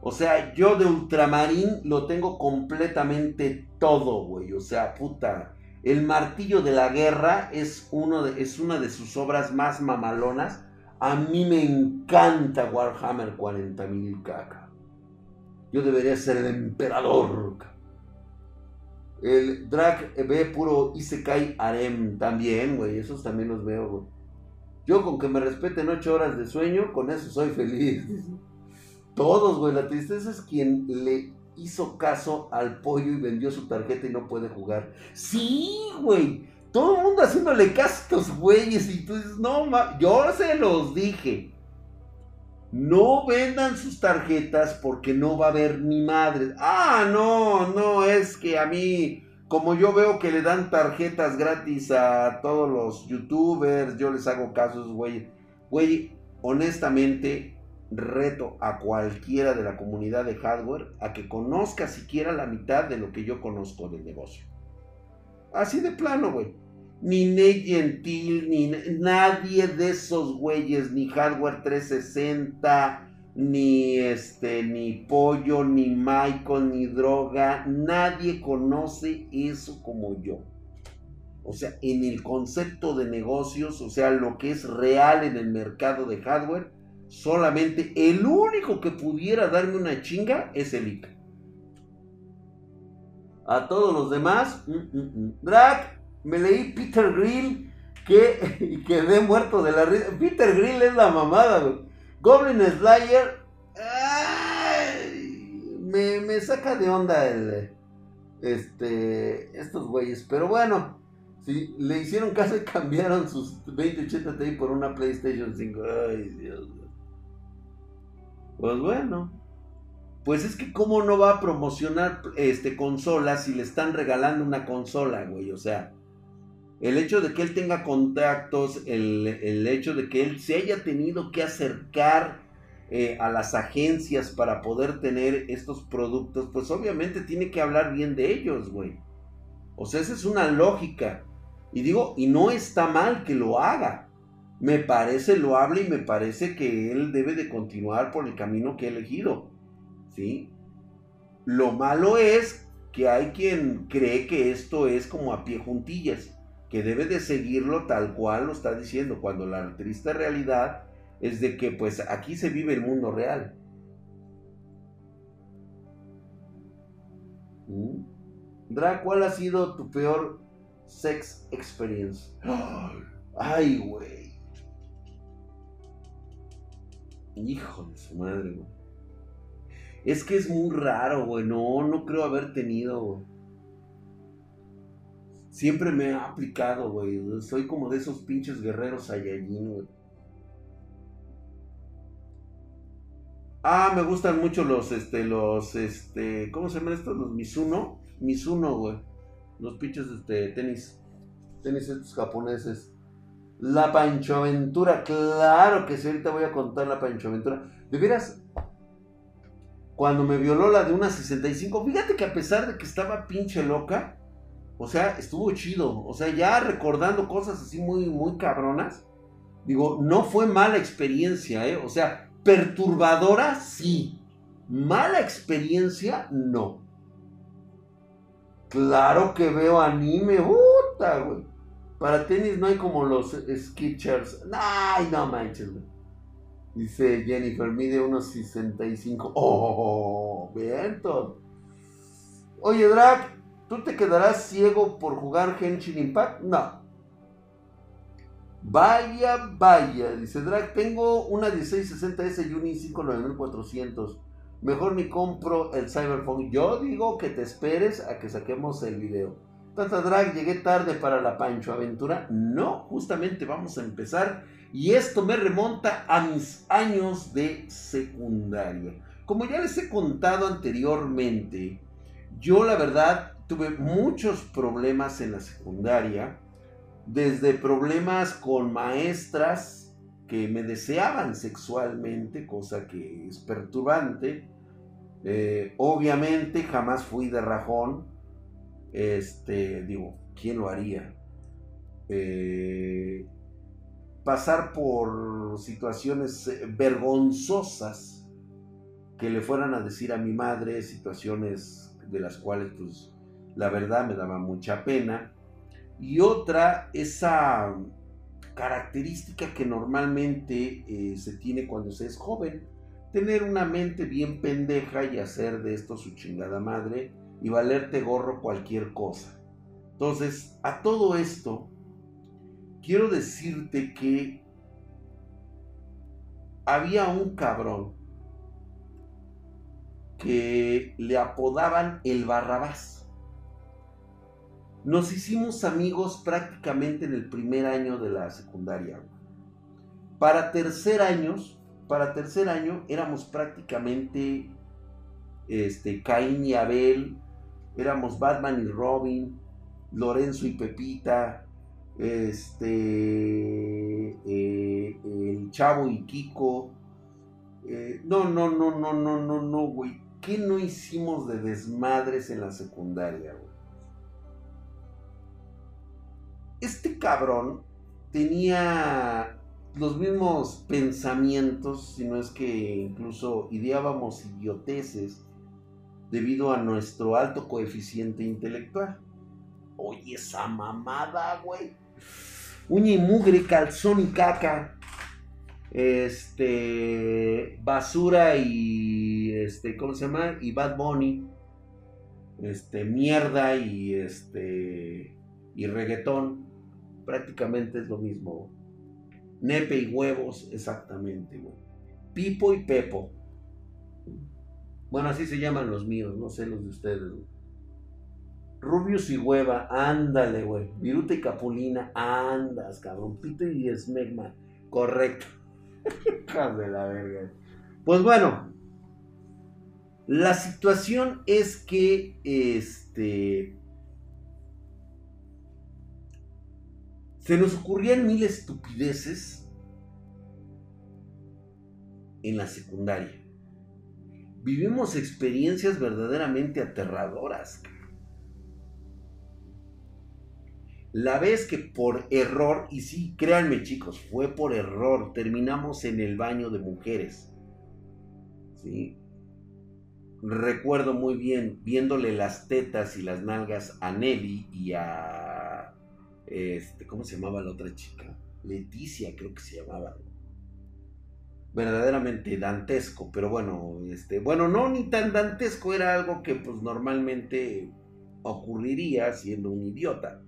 A: O sea, yo de Ultramarín lo tengo completamente todo, güey. O sea, puta. El martillo de la guerra es, uno de, es una de sus obras más mamalonas. A mí me encanta Warhammer 40.000, caca. Yo debería ser el emperador. El Drag ve puro Isekai Arem también, güey. Esos también los veo, güey. Yo con que me respeten ocho horas de sueño, con eso soy feliz. Todos, güey. La tristeza es quien le hizo caso al pollo y vendió su tarjeta y no puede jugar. Sí, güey. Todo el mundo haciéndole caso a estos güeyes. Y tú dices, no, ma yo se los dije. No vendan sus tarjetas porque no va a haber ni madre. Ah, no, no, es que a mí como yo veo que le dan tarjetas gratis a todos los youtubers, yo les hago casos, güey. Güey, honestamente, reto a cualquiera de la comunidad de hardware a que conozca siquiera la mitad de lo que yo conozco del negocio. Así de plano, güey. Ni Nate Gentil, ni nadie de esos güeyes, ni Hardware 360, ni este, ni pollo, ni Michael, ni droga. Nadie conoce eso como yo. O sea, en el concepto de negocios, o sea, lo que es real en el mercado de hardware, solamente el único que pudiera darme una chinga es el ICA. A todos los demás, mm, mm, mm. Me leí Peter Grill que quedé muerto de la risa. Peter Grill es la mamada, güey. Goblin Slayer. me, saca de onda el, este, estos güeyes. Pero bueno, si le hicieron caso y cambiaron sus 2080 Ti por una PlayStation 5. Ay, Dios. Pues bueno. Pues es que cómo no va a promocionar este consolas si le están regalando una consola, güey. O sea, el hecho de que él tenga contactos, el, hecho de que él se haya tenido que acercar eh, a las agencias para poder tener estos productos, pues obviamente tiene que hablar bien de ellos, güey. O sea, esa es una lógica. Y digo, y no está mal que lo haga. Me parece loable y me parece que él debe de continuar por el camino que ha elegido. ¿Sí? Lo malo es que hay quien cree que esto es como a pie juntillas, que debe de seguirlo tal cual lo está diciendo, cuando la triste realidad es de que pues aquí se vive el mundo real. ¿Mm? Dra, ¿cuál ha sido tu peor sex experience? Ay, güey. Hijo de su madre, güey. Es que es muy raro, güey. No, no creo haber tenido. Siempre me ha aplicado, güey. Soy como de esos pinches guerreros Saiyajin, güey. Ah, me gustan mucho los, este, los, este, ¿cómo se llaman estos? Los Mizuno. Mizuno, güey. Los pinches, este, tenis. Tenis estos japoneses. La Pancho Aventura, claro que sí, ahorita voy a contar la Pancho Aventura. De veras, cuando me violó la de una 65, fíjate que a pesar de que estaba pinche loca, o sea, estuvo chido. O sea, ya recordando cosas así muy, muy cabronas, digo, no fue mala experiencia, ¿eh? O sea, Perturbadora, sí. Mala experiencia, no. Claro que veo anime, puta, güey. Para tenis no hay como los Sketchers. Ay, no manches, güey. Dice Jennifer, mide unos 65. Oh, bien, todo. Oye, Drag, ¿tú te quedarás ciego por jugar Henshin Impact? No. Vaya, vaya, dice Drag, tengo una 1660S y un i5 9400. Mejor ni compro el Cyberphone. Yo digo que te esperes a que saquemos el video. Tanta Drag, llegué tarde para la Pancho Aventura. No, justamente vamos a empezar. Y esto me remonta a mis años de secundaria. Como ya les he contado anteriormente, yo la verdad tuve muchos problemas en la secundaria desde problemas con maestras que me deseaban sexualmente, cosa que es perturbante. Eh, obviamente jamás fui de rajón. Este, digo, ¿quién lo haría? Eh, pasar por situaciones vergonzosas que le fueran a decir a mi madre, situaciones de las cuales pues la verdad me daba mucha pena y otra, esa característica que normalmente eh, se tiene cuando se es joven, tener una mente bien pendeja y hacer de esto su chingada madre y valerte gorro cualquier cosa. Entonces, a todo esto, quiero decirte que había un cabrón que le apodaban el Barrabás. Nos hicimos amigos prácticamente en el primer año de la secundaria. Para tercer años, para tercer año éramos prácticamente este, Caín y Abel, éramos Batman y Robin, Lorenzo y Pepita, este, eh, el Chavo y Kiko. Eh, no, no, no, no, no, no, no, güey. ¿Qué no hicimos de desmadres en la secundaria, güey? Este cabrón tenía los mismos pensamientos, si no es que incluso ideábamos idioteces debido a nuestro alto coeficiente intelectual. Oye, esa mamada, güey. Uña y mugre, calzón y caca. Este. Basura y. Este. ¿Cómo se llama? Y Bad Bunny. Este. Mierda y este. Y reggaetón prácticamente es lo mismo. Nepe y huevos, exactamente, Pipo y Pepo. Bueno, así se llaman los míos, no sé los de ustedes, Rubius y Hueva, ándale, güey. Viruta y Capulina, andas, cabrón. Pito y Esmegma, correcto. de la verga. Pues bueno, la situación es que, este, Se nos ocurrían mil estupideces en la secundaria. Vivimos experiencias verdaderamente aterradoras. La vez que por error, y sí, créanme chicos, fue por error, terminamos en el baño de mujeres. Recuerdo muy bien viéndole las tetas y las nalgas a Nelly y a. Este, ¿Cómo se llamaba la otra chica? Leticia, creo que se llamaba. Verdaderamente dantesco, pero bueno, este, bueno, no ni tan dantesco, era algo que pues normalmente ocurriría siendo un idiota.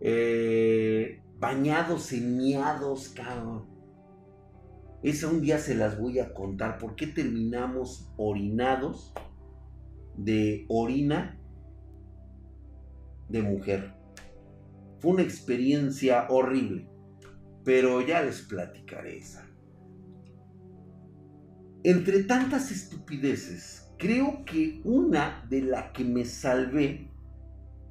A: Eh, bañados en miados, cabrón. Esa un día se las voy a contar. ¿Por qué terminamos orinados de orina de mujer? Fue una experiencia horrible, pero ya les platicaré esa. Entre tantas estupideces, creo que una de las que me salvé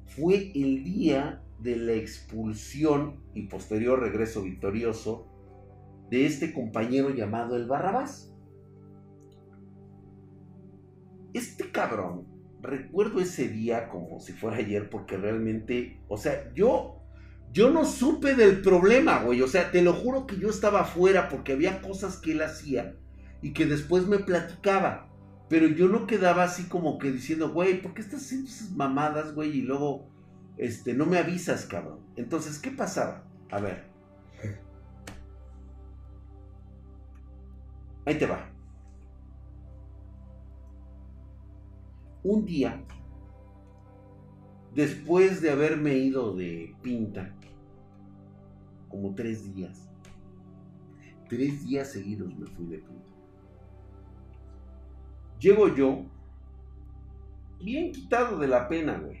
A: fue el día de la expulsión y posterior regreso victorioso de este compañero llamado el Barrabás. Este cabrón, recuerdo ese día como si fuera ayer porque realmente, o sea, yo yo no supe del problema, güey, o sea, te lo juro que yo estaba afuera porque había cosas que él hacía y que después me platicaba. Pero yo no quedaba así como que diciendo, güey, ¿por qué estás haciendo esas mamadas, güey? Y luego, este, no me avisas, cabrón. Entonces, ¿qué pasaba? A ver, Ahí te va. Un día, después de haberme ido de pinta, como tres días, tres días seguidos me fui de pinta. Llego yo, bien quitado de la pena, güey.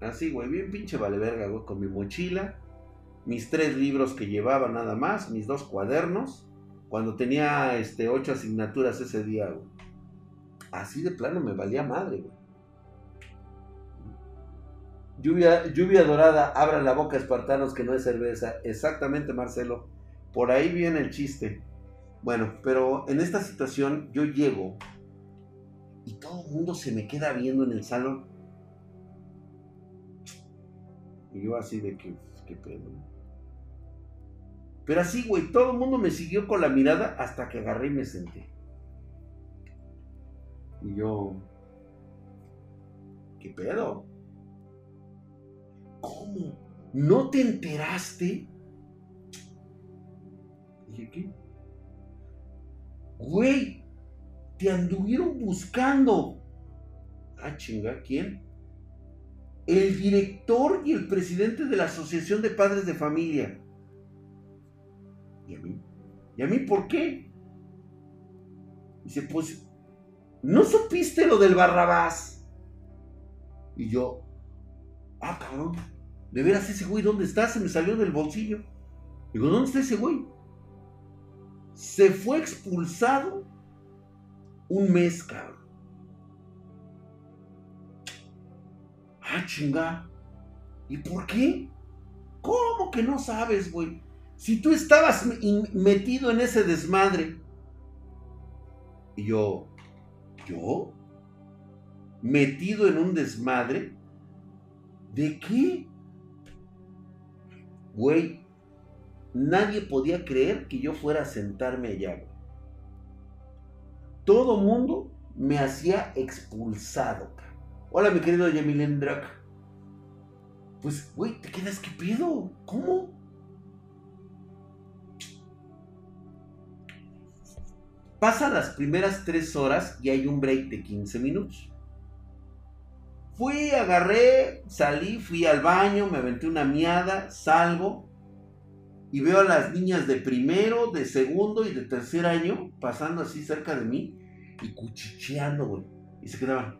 A: Así, güey, bien pinche vale verga, güey, con mi mochila, mis tres libros que llevaba nada más, mis dos cuadernos cuando tenía este, ocho asignaturas ese día, güey. Así de plano me valía madre, güey. Lluvia, lluvia dorada, abran la boca espartanos que no es cerveza. Exactamente, Marcelo. Por ahí viene el chiste. Bueno, pero en esta situación yo llego y todo el mundo se me queda viendo en el salón. Y yo así de que, qué pedo. Pero así, güey, todo el mundo me siguió con la mirada hasta que agarré y me senté. Y yo, ¿qué pedo? ¿Cómo? ¿No te enteraste? Dije, ¿qué? Güey, te anduvieron buscando. Ah, chinga, ¿quién? El director y el presidente de la Asociación de Padres de Familia. ¿Y a mí? ¿Y a mí por qué? Dice, pues, ¿no supiste lo del Barrabás? Y yo, ah, cabrón, ¿de veras ese güey dónde está? Se me salió del bolsillo. Digo, ¿dónde está ese güey? Se fue expulsado un mes, cabrón. Ah, chinga. ¿Y por qué? ¿Cómo que no sabes, güey? Si tú estabas metido en ese desmadre. Y yo, ¿yo? ¿Metido en un desmadre? ¿De qué? Güey, nadie podía creer que yo fuera a sentarme allá. Todo mundo me hacía expulsado. Hola, mi querido Yamilen Pues, güey, te quedas que pido. ¿Cómo? Pasa las primeras tres horas y hay un break de 15 minutos. Fui, agarré, salí, fui al baño, me aventé una miada, salgo y veo a las niñas de primero, de segundo y de tercer año pasando así cerca de mí y cuchicheando, güey. Y se quedaban.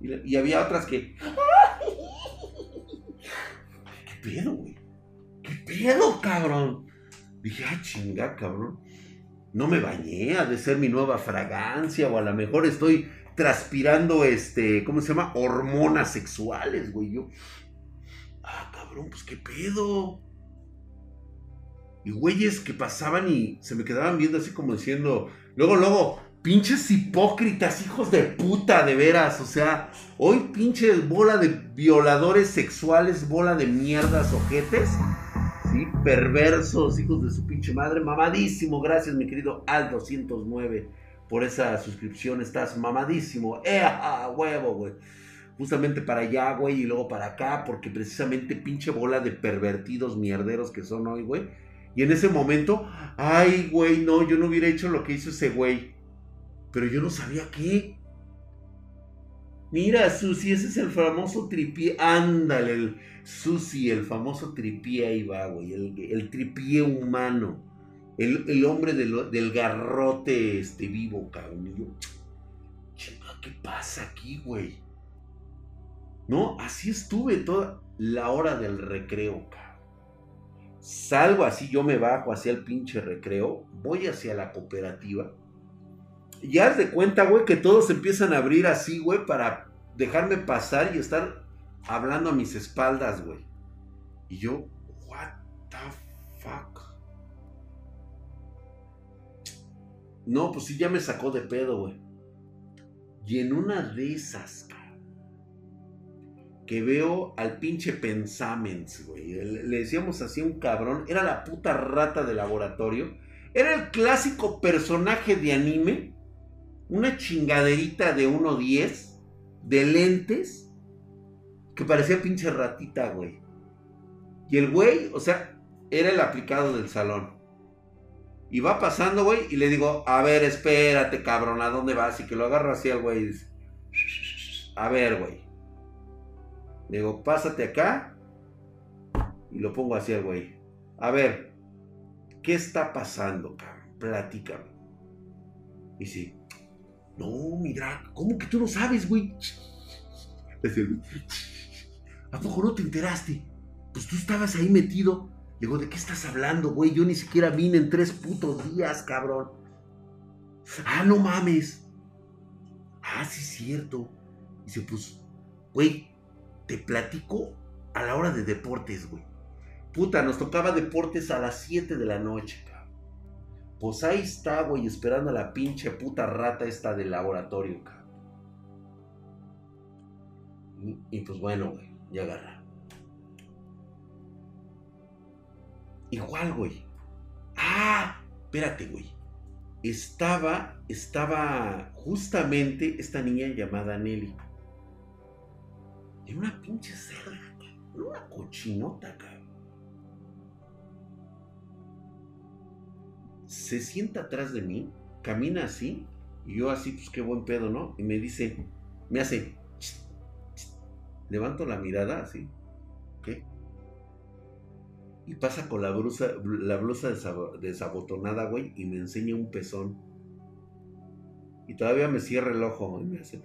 A: Y, había otras que pedo, güey? ¿Qué pedo, cabrón? Dije, ah, chinga, cabrón. No me bañé, ha de ser mi nueva fragancia, o a lo mejor estoy transpirando, este, ¿cómo se llama? Hormonas sexuales, güey. Yo, ah, cabrón, pues qué pedo. Y güeyes que pasaban y se me quedaban viendo así como diciendo, luego, luego, Pinches hipócritas, hijos de puta, de veras. O sea, hoy pinche bola de violadores sexuales, bola de mierdas, ojetes. Perversos, hijos de su pinche madre. Mamadísimo. Gracias, mi querido Al209, por esa suscripción. Estás mamadísimo. ¡Ea! Huevo, güey. Justamente para allá, güey, y luego para acá, porque precisamente pinche bola de pervertidos mierderos que son hoy, güey. Y en ese momento, ay, güey, no, yo no hubiera hecho lo que hizo ese güey. Pero yo no sabía qué. Mira, Susi, ese es el famoso tripié. Ándale, el Susi, el famoso tripié ahí va, güey. El, tripié humano. El, hombre del, garrote este, vivo, cabrón. Y yo, ¿qué pasa aquí, güey? No, así estuve toda la hora del recreo, cabrón. Salgo así, yo me bajo hacia el pinche recreo, voy hacia la cooperativa ya haz de cuenta, güey, que todos empiezan a abrir así, güey, para dejarme pasar y estar hablando a mis espaldas, güey. Y yo, what the fuck. No, pues sí, ya me sacó de pedo, güey. Y en una de esas, que veo al pinche Pensaments, güey. Le decíamos así un cabrón. Era la puta rata de laboratorio. Era el clásico personaje de anime una chingaderita de 1.10 de lentes que parecía pinche ratita, güey. Y el güey, o sea, era el aplicado del salón. Y va pasando, güey, y le digo, a ver, espérate, cabrón, ¿a dónde vas? Y que lo agarro así al güey a ver, güey. Le digo, pásate acá. Y lo pongo así al güey. A ver, ¿qué está pasando, cabrón? Platícame. Y sí, no, mira, ¿cómo que tú no sabes, güey? ¿A poco no te enteraste? Pues tú estabas ahí metido. Digo, ¿de qué estás hablando, güey? Yo ni siquiera vine en tres putos días, cabrón. Ah, no mames. Ah, sí es cierto. Dice, pues, güey, te platico a la hora de deportes, güey. Puta, nos tocaba deportes a las 7 de la noche, pues ahí está, güey, esperando a la pinche puta rata esta del laboratorio, cabrón. Y, pues bueno, güey, ya agarra. Igual, güey. Ah, espérate, güey. Estaba, estaba justamente esta niña llamada Nelly. En una pinche cerra, una cochinota, cabrón. Se sienta atrás de mí, camina así, y yo así, pues qué buen pedo, ¿no? Y me dice, me hace, levanto la mirada así, ¿qué? Y pasa con la blusa, la blusa desabotonada, güey, y me enseña un pezón. Y todavía me cierra el ojo y me hace,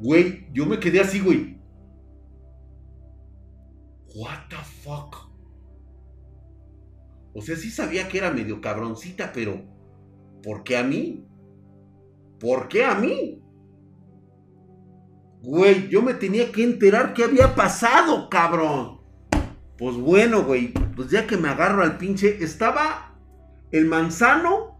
A: güey, yo me quedé así, güey. What the fuck? O sea, sí sabía que era medio cabroncita, pero ¿por qué a mí? ¿Por qué a mí? Güey, yo me tenía que enterar qué había pasado, cabrón. Pues bueno, güey, pues ya que me agarro al pinche, estaba el manzano.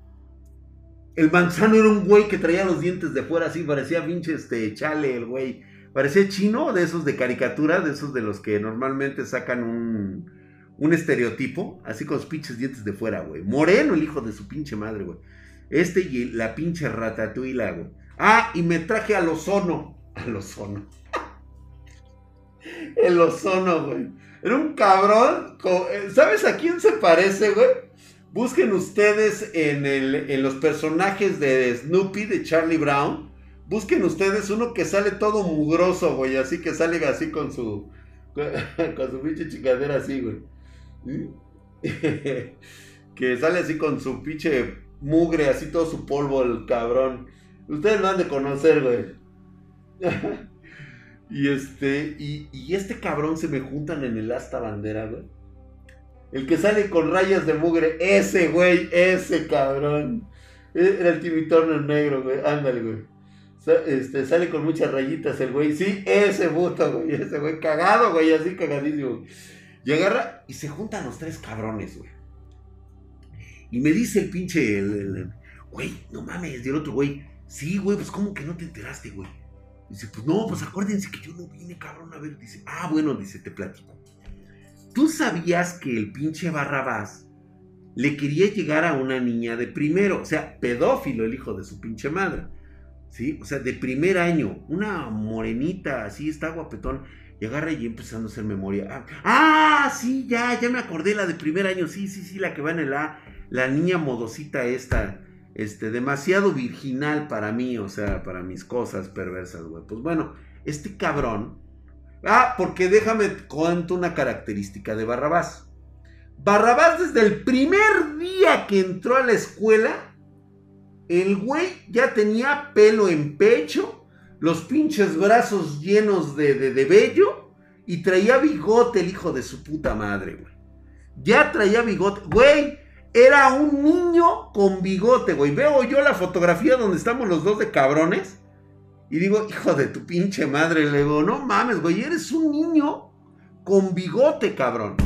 A: El manzano era un güey que traía los dientes de fuera así, parecía pinche este chale el güey. Parecía chino, de esos de caricatura, de esos de los que normalmente sacan un, un estereotipo, así con los pinches dientes de fuera, güey. Moreno, el hijo de su pinche madre, güey. Este y la pinche ratatuila, güey. Ah, y me traje al ozono. Al ozono. el ozono, güey. Era un cabrón. ¿Sabes a quién se parece, güey? Busquen ustedes en, el, en los personajes de Snoopy, de Charlie Brown. Busquen ustedes uno que sale todo mugroso, güey. Así que sale así con su. Con su pinche chingadera así, güey. que sale así con su pinche mugre, así todo su polvo, el cabrón. Ustedes lo han de conocer, güey. y este, y, este cabrón se me juntan en el asta bandera, güey. El que sale con rayas de mugre, ese, güey, ese cabrón. E, era el Timmy negro, güey. Ándale, güey. Este, sale con muchas rayitas el güey. Sí, ese puto, güey. Ese güey cagado, güey. Así cagadísimo. Y agarra y se juntan los tres cabrones, güey. Y me dice el pinche, güey, no mames, y el otro güey, sí, güey, pues ¿cómo que no te enteraste, güey? Dice, pues no, pues acuérdense que yo no vine, cabrón, a ver. Dice, ah, bueno, dice, te platico. ¿Tú sabías que el pinche Barrabás le quería llegar a una niña de primero? O sea, pedófilo el hijo de su pinche madre. ¿Sí? O sea, de primer año. Una morenita así, está guapetón. Y agarra y empezando a hacer memoria. Ah, ah, sí, ya, ya me acordé, la de primer año. Sí, sí, sí, la que va en el A. La niña modosita esta. Este, demasiado virginal para mí, o sea, para mis cosas perversas, güey. Pues bueno, este cabrón. Ah, porque déjame cuento una característica de Barrabás. Barrabás desde el primer día que entró a la escuela, el güey ya tenía pelo en pecho, los pinches brazos llenos de, de, vello y traía bigote el hijo de su puta madre, güey. Ya traía bigote, güey. Era un niño con bigote, güey. Veo yo la fotografía donde estamos los dos de cabrones. Y digo, hijo de tu pinche madre. Le digo, no mames, güey. Eres un niño con bigote, cabrón.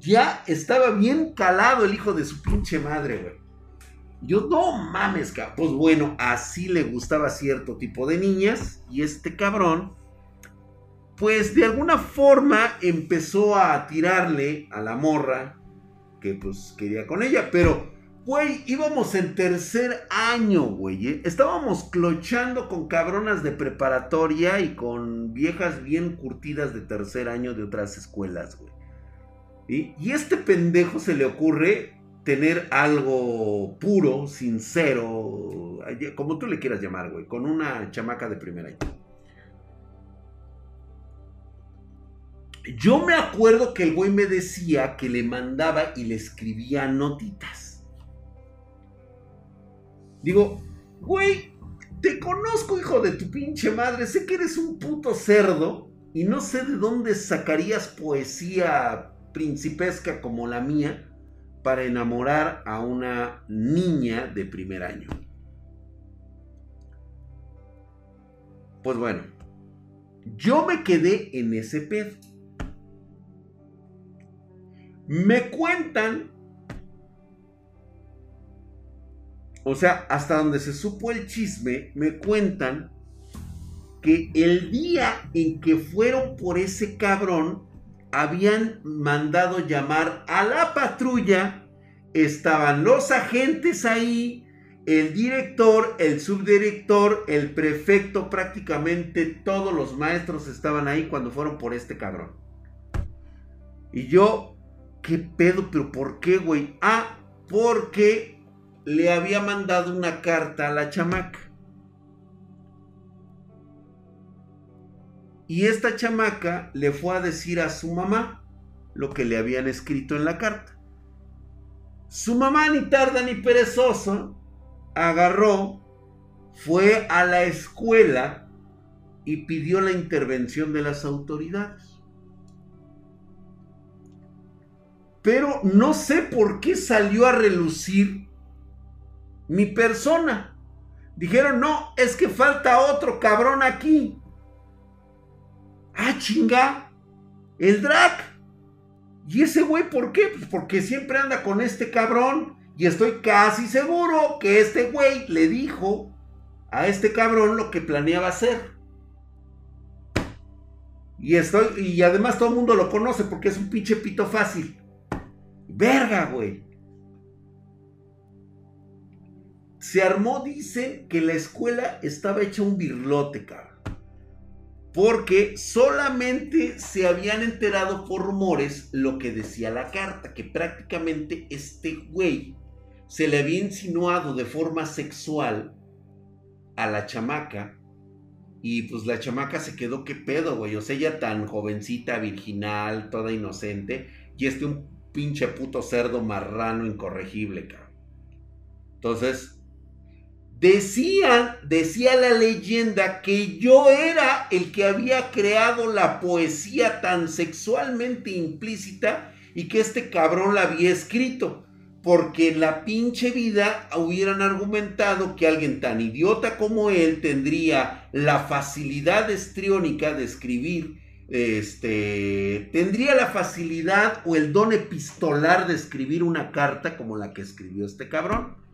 A: Ya estaba bien calado el hijo de su pinche madre, güey. Yo, no mames, cabrón. Pues bueno, así le gustaba cierto tipo de niñas. Y este cabrón, pues de alguna forma empezó a tirarle a la morra que pues quería con ella. Pero, güey, íbamos en tercer año, güey. ¿eh? Estábamos clochando con cabronas de preparatoria y con viejas bien curtidas de tercer año de otras escuelas, güey. Y este pendejo se le ocurre tener algo puro, sincero, como tú le quieras llamar, güey, con una chamaca de primera. Yo me acuerdo que el güey me decía que le mandaba y le escribía notitas. Digo, güey, te conozco, hijo de tu pinche madre, sé que eres un puto cerdo y no sé de dónde sacarías poesía principesca como la mía para enamorar a una niña de primer año. Pues bueno, yo me quedé en ese pedo. Me cuentan, o sea, hasta donde se supo el chisme, me cuentan que el día en que fueron por ese cabrón, habían mandado llamar a la patrulla, estaban los agentes ahí, el director, el subdirector, el prefecto, prácticamente todos los maestros estaban ahí cuando fueron por este cabrón. Y yo, ¿qué pedo? ¿Pero por qué, güey? Ah, porque le había mandado una carta a la chamaca. Y esta chamaca le fue a decir a su mamá lo que le habían escrito en la carta. Su mamá, ni tarda ni perezosa, agarró, fue a la escuela y pidió la intervención de las autoridades. Pero no sé por qué salió a relucir mi persona. Dijeron, no, es que falta otro cabrón aquí. Ah, chinga. El Drac. ¿Y ese güey por qué? Pues porque siempre anda con este cabrón. Y estoy casi seguro que este güey le dijo a este cabrón lo que planeaba hacer. Y estoy. Y además todo el mundo lo conoce porque es un pinche pito fácil. Verga, güey. Se armó, dice, que la escuela estaba hecha un birlote, cabrón porque solamente se habían enterado por rumores lo que decía la carta, que prácticamente este güey se le había insinuado de forma sexual a la chamaca y pues la chamaca se quedó que pedo, güey, o sea, ella tan jovencita, virginal, toda inocente y este un pinche puto cerdo marrano incorregible, cabrón. Entonces, Decía, decía la leyenda que yo era el que había creado la poesía tan sexualmente implícita y que este cabrón la había escrito. Porque en la pinche vida hubieran argumentado que alguien tan idiota como él tendría la facilidad estriónica de escribir, este, tendría la facilidad o el don epistolar de escribir una carta como la que escribió este cabrón.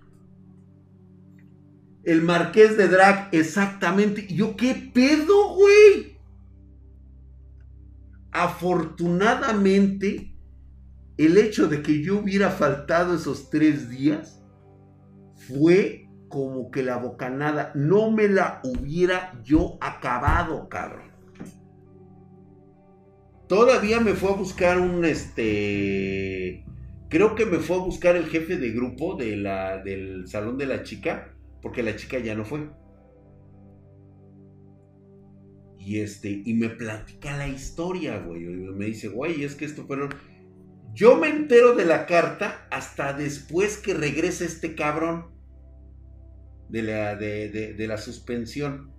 A: El marqués de Drag, exactamente. ¿Y yo qué pedo, güey? afortunadamente, el hecho de que yo hubiera faltado esos tres días fue como que la bocanada no me la hubiera yo acabado, cabrón. Todavía me fue a buscar un este. Creo que me fue a buscar el jefe de grupo de la, del salón de la chica, porque la chica ya no fue. Y este, y me platica la historia, güey. Me dice, güey, es que esto fueron. Yo me entero de la carta hasta después que regresa este cabrón de la, de, la suspensión.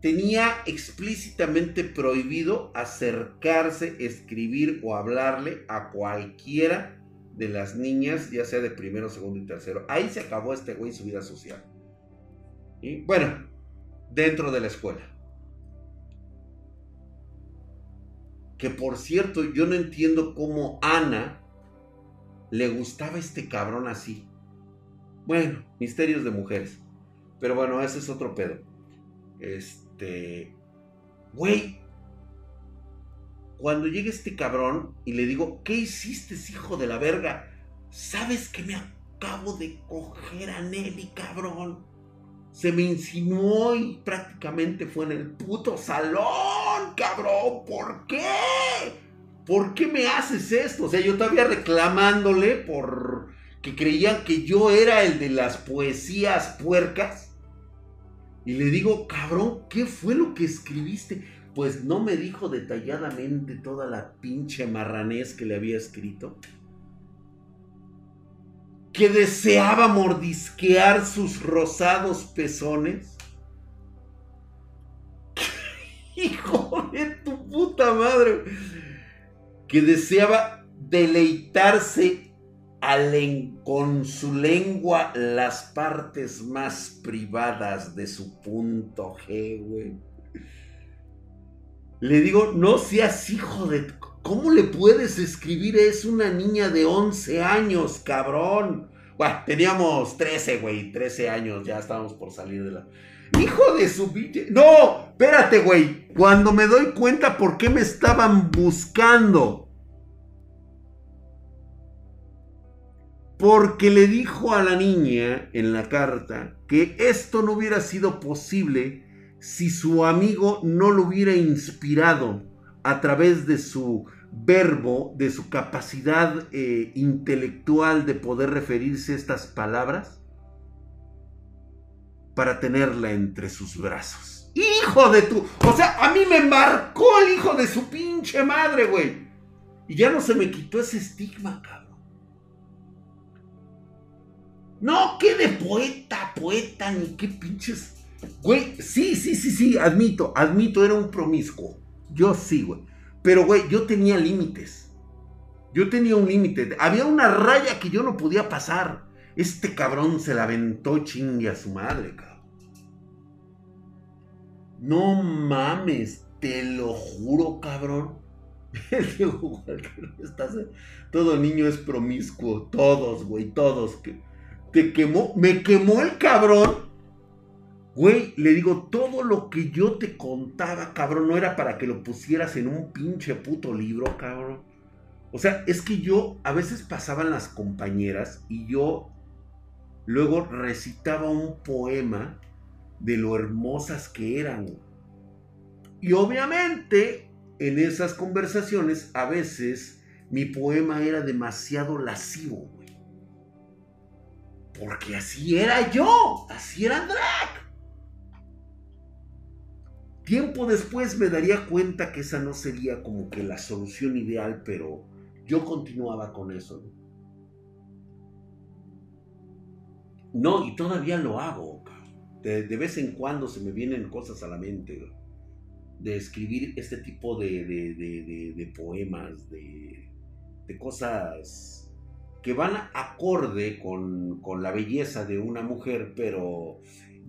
A: Tenía explícitamente prohibido acercarse, escribir o hablarle a cualquiera de las niñas, ya sea de primero, segundo y tercero. Ahí se acabó este güey su vida social. Bueno, dentro de la escuela. Que por cierto, yo no entiendo cómo Ana le gustaba este cabrón así. Bueno, misterios de mujeres. Pero bueno, ese es otro pedo. Este. Güey. Cuando llega este cabrón y le digo, ¿qué hiciste, hijo de la verga? ¿Sabes que me acabo de coger a Nelly, cabrón? Se me insinuó y prácticamente fue en el puto salón, cabrón. ¿Por qué? ¿Por qué me haces esto? O sea, yo todavía reclamándole por que creían que yo era el de las poesías puercas. Y le digo, cabrón, ¿qué fue lo que escribiste? Pues no me dijo detalladamente toda la pinche marranés que le había escrito. Que deseaba mordisquear sus rosados pezones. Hijo de tu puta madre. Que deseaba deleitarse con su lengua las partes más privadas de su punto G, güey. Le digo, no seas hijo de... ¿Cómo le puedes escribir? Es una niña de 11 años, cabrón. Bueno, teníamos 13, güey, 13 años, ya estábamos por salir de la... Hijo de su... No, espérate, güey. Cuando me doy cuenta por qué me estaban buscando. porque le dijo a la niña en la carta que esto no hubiera sido posible si su amigo no lo hubiera inspirado a través de su verbo, de su capacidad eh, intelectual de poder referirse a estas palabras, para tenerla entre sus brazos. Hijo de tu... O sea, a mí me marcó el hijo de su pinche madre, güey. Y ya no se me quitó ese estigma, cabrón. No, qué de poeta, poeta, ni qué pinches. Güey, sí, sí, sí, sí, admito, admito, era un promiscuo. Yo sí, güey. Pero, güey, yo tenía límites. Yo tenía un límite. Había una raya que yo no podía pasar. Este cabrón se la aventó chingue a su madre, cabrón. No mames, te lo juro, cabrón. Todo niño es promiscuo. Todos, güey, todos. Te quemó, me quemó el cabrón. Güey, le digo, todo lo que yo te contaba, cabrón, no era para que lo pusieras en un pinche puto libro, cabrón. O sea, es que yo a veces pasaban las compañeras y yo luego recitaba un poema de lo hermosas que eran. Y obviamente en esas conversaciones a veces mi poema era demasiado lascivo. Porque así era yo, así era Drac. Tiempo después me daría cuenta que esa no sería como que la solución ideal, pero yo continuaba con eso. No, y todavía lo hago. De, vez en cuando se me vienen cosas a la mente de escribir este tipo de, de poemas, de, cosas que van acorde con, la belleza de una mujer, pero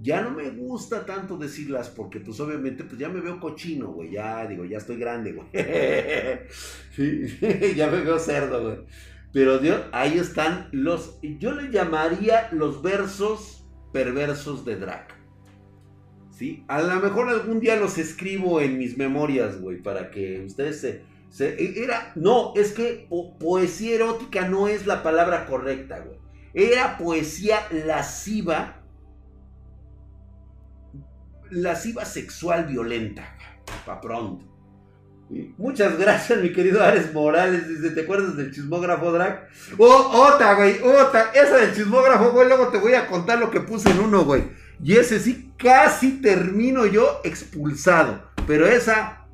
A: ya no me gusta tanto decirlas porque pues obviamente pues ya me veo cochino, güey, ya digo, ya estoy grande, güey. ya me veo cerdo, güey. Pero Dios, ahí están los, yo le llamaría los versos perversos de Drac. ¿Sí? A lo mejor algún día los escribo en mis memorias, güey, para que ustedes se, E, era, no, es que poesía erótica no es la palabra correcta, güey. Era poesía lasciva, lasciva sexual violenta, pa' pronto. Muchas gracias, mi querido Ares Morales. ¿te acuerdas del chismógrafo drag? Oh, otra, güey, otra. Esa del chismógrafo, güey, luego te voy a contar lo que puse en uno, güey. Y ese sí, casi termino yo expulsado. Pero esa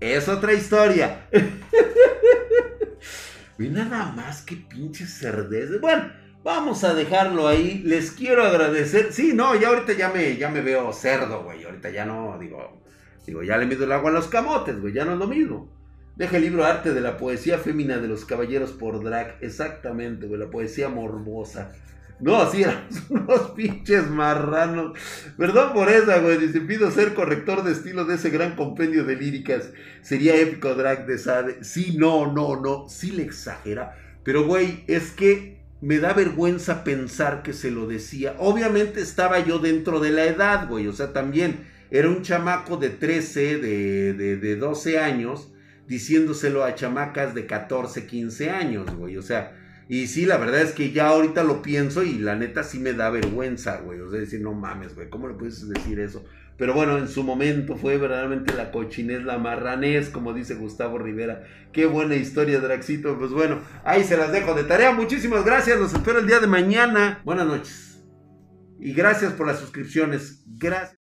A: es otra historia. y nada más que pinches cerdeces. Bueno, vamos a dejarlo ahí. Les quiero agradecer. Sí, no, ya ahorita ya me, ya me veo cerdo, güey. Ahorita ya no, digo, digo, ya le mido el agua a los camotes, güey. Ya no es lo mismo. Deja el libro Arte de la Poesía Fémina de los Caballeros por Drag. Exactamente, güey. La poesía morbosa. No, así éramos unos pinches marranos. Perdón por esa, güey. Dice, pido ser corrector de estilo de ese gran compendio de líricas. Sería épico drag de Sade. Sí, no, no, no. Sí le exagera. Pero, güey, es que me da vergüenza pensar que se lo decía. Obviamente estaba yo dentro de la edad, güey. O sea, también era un chamaco de 13, de, de, de 12 años, diciéndoselo a chamacas de 14, 15 años, güey. O sea y sí, la verdad es que ya ahorita lo pienso y la neta sí me da vergüenza, güey. O sea, decir, no mames, güey, ¿cómo le puedes decir eso? Pero bueno, en su momento fue verdaderamente la cochinés, la marranés, como dice Gustavo Rivera. Qué buena historia, Draxito. Pues bueno, ahí se las dejo de tarea. Muchísimas gracias. Los espero el día de mañana. Buenas noches. Y gracias por las suscripciones. Gracias.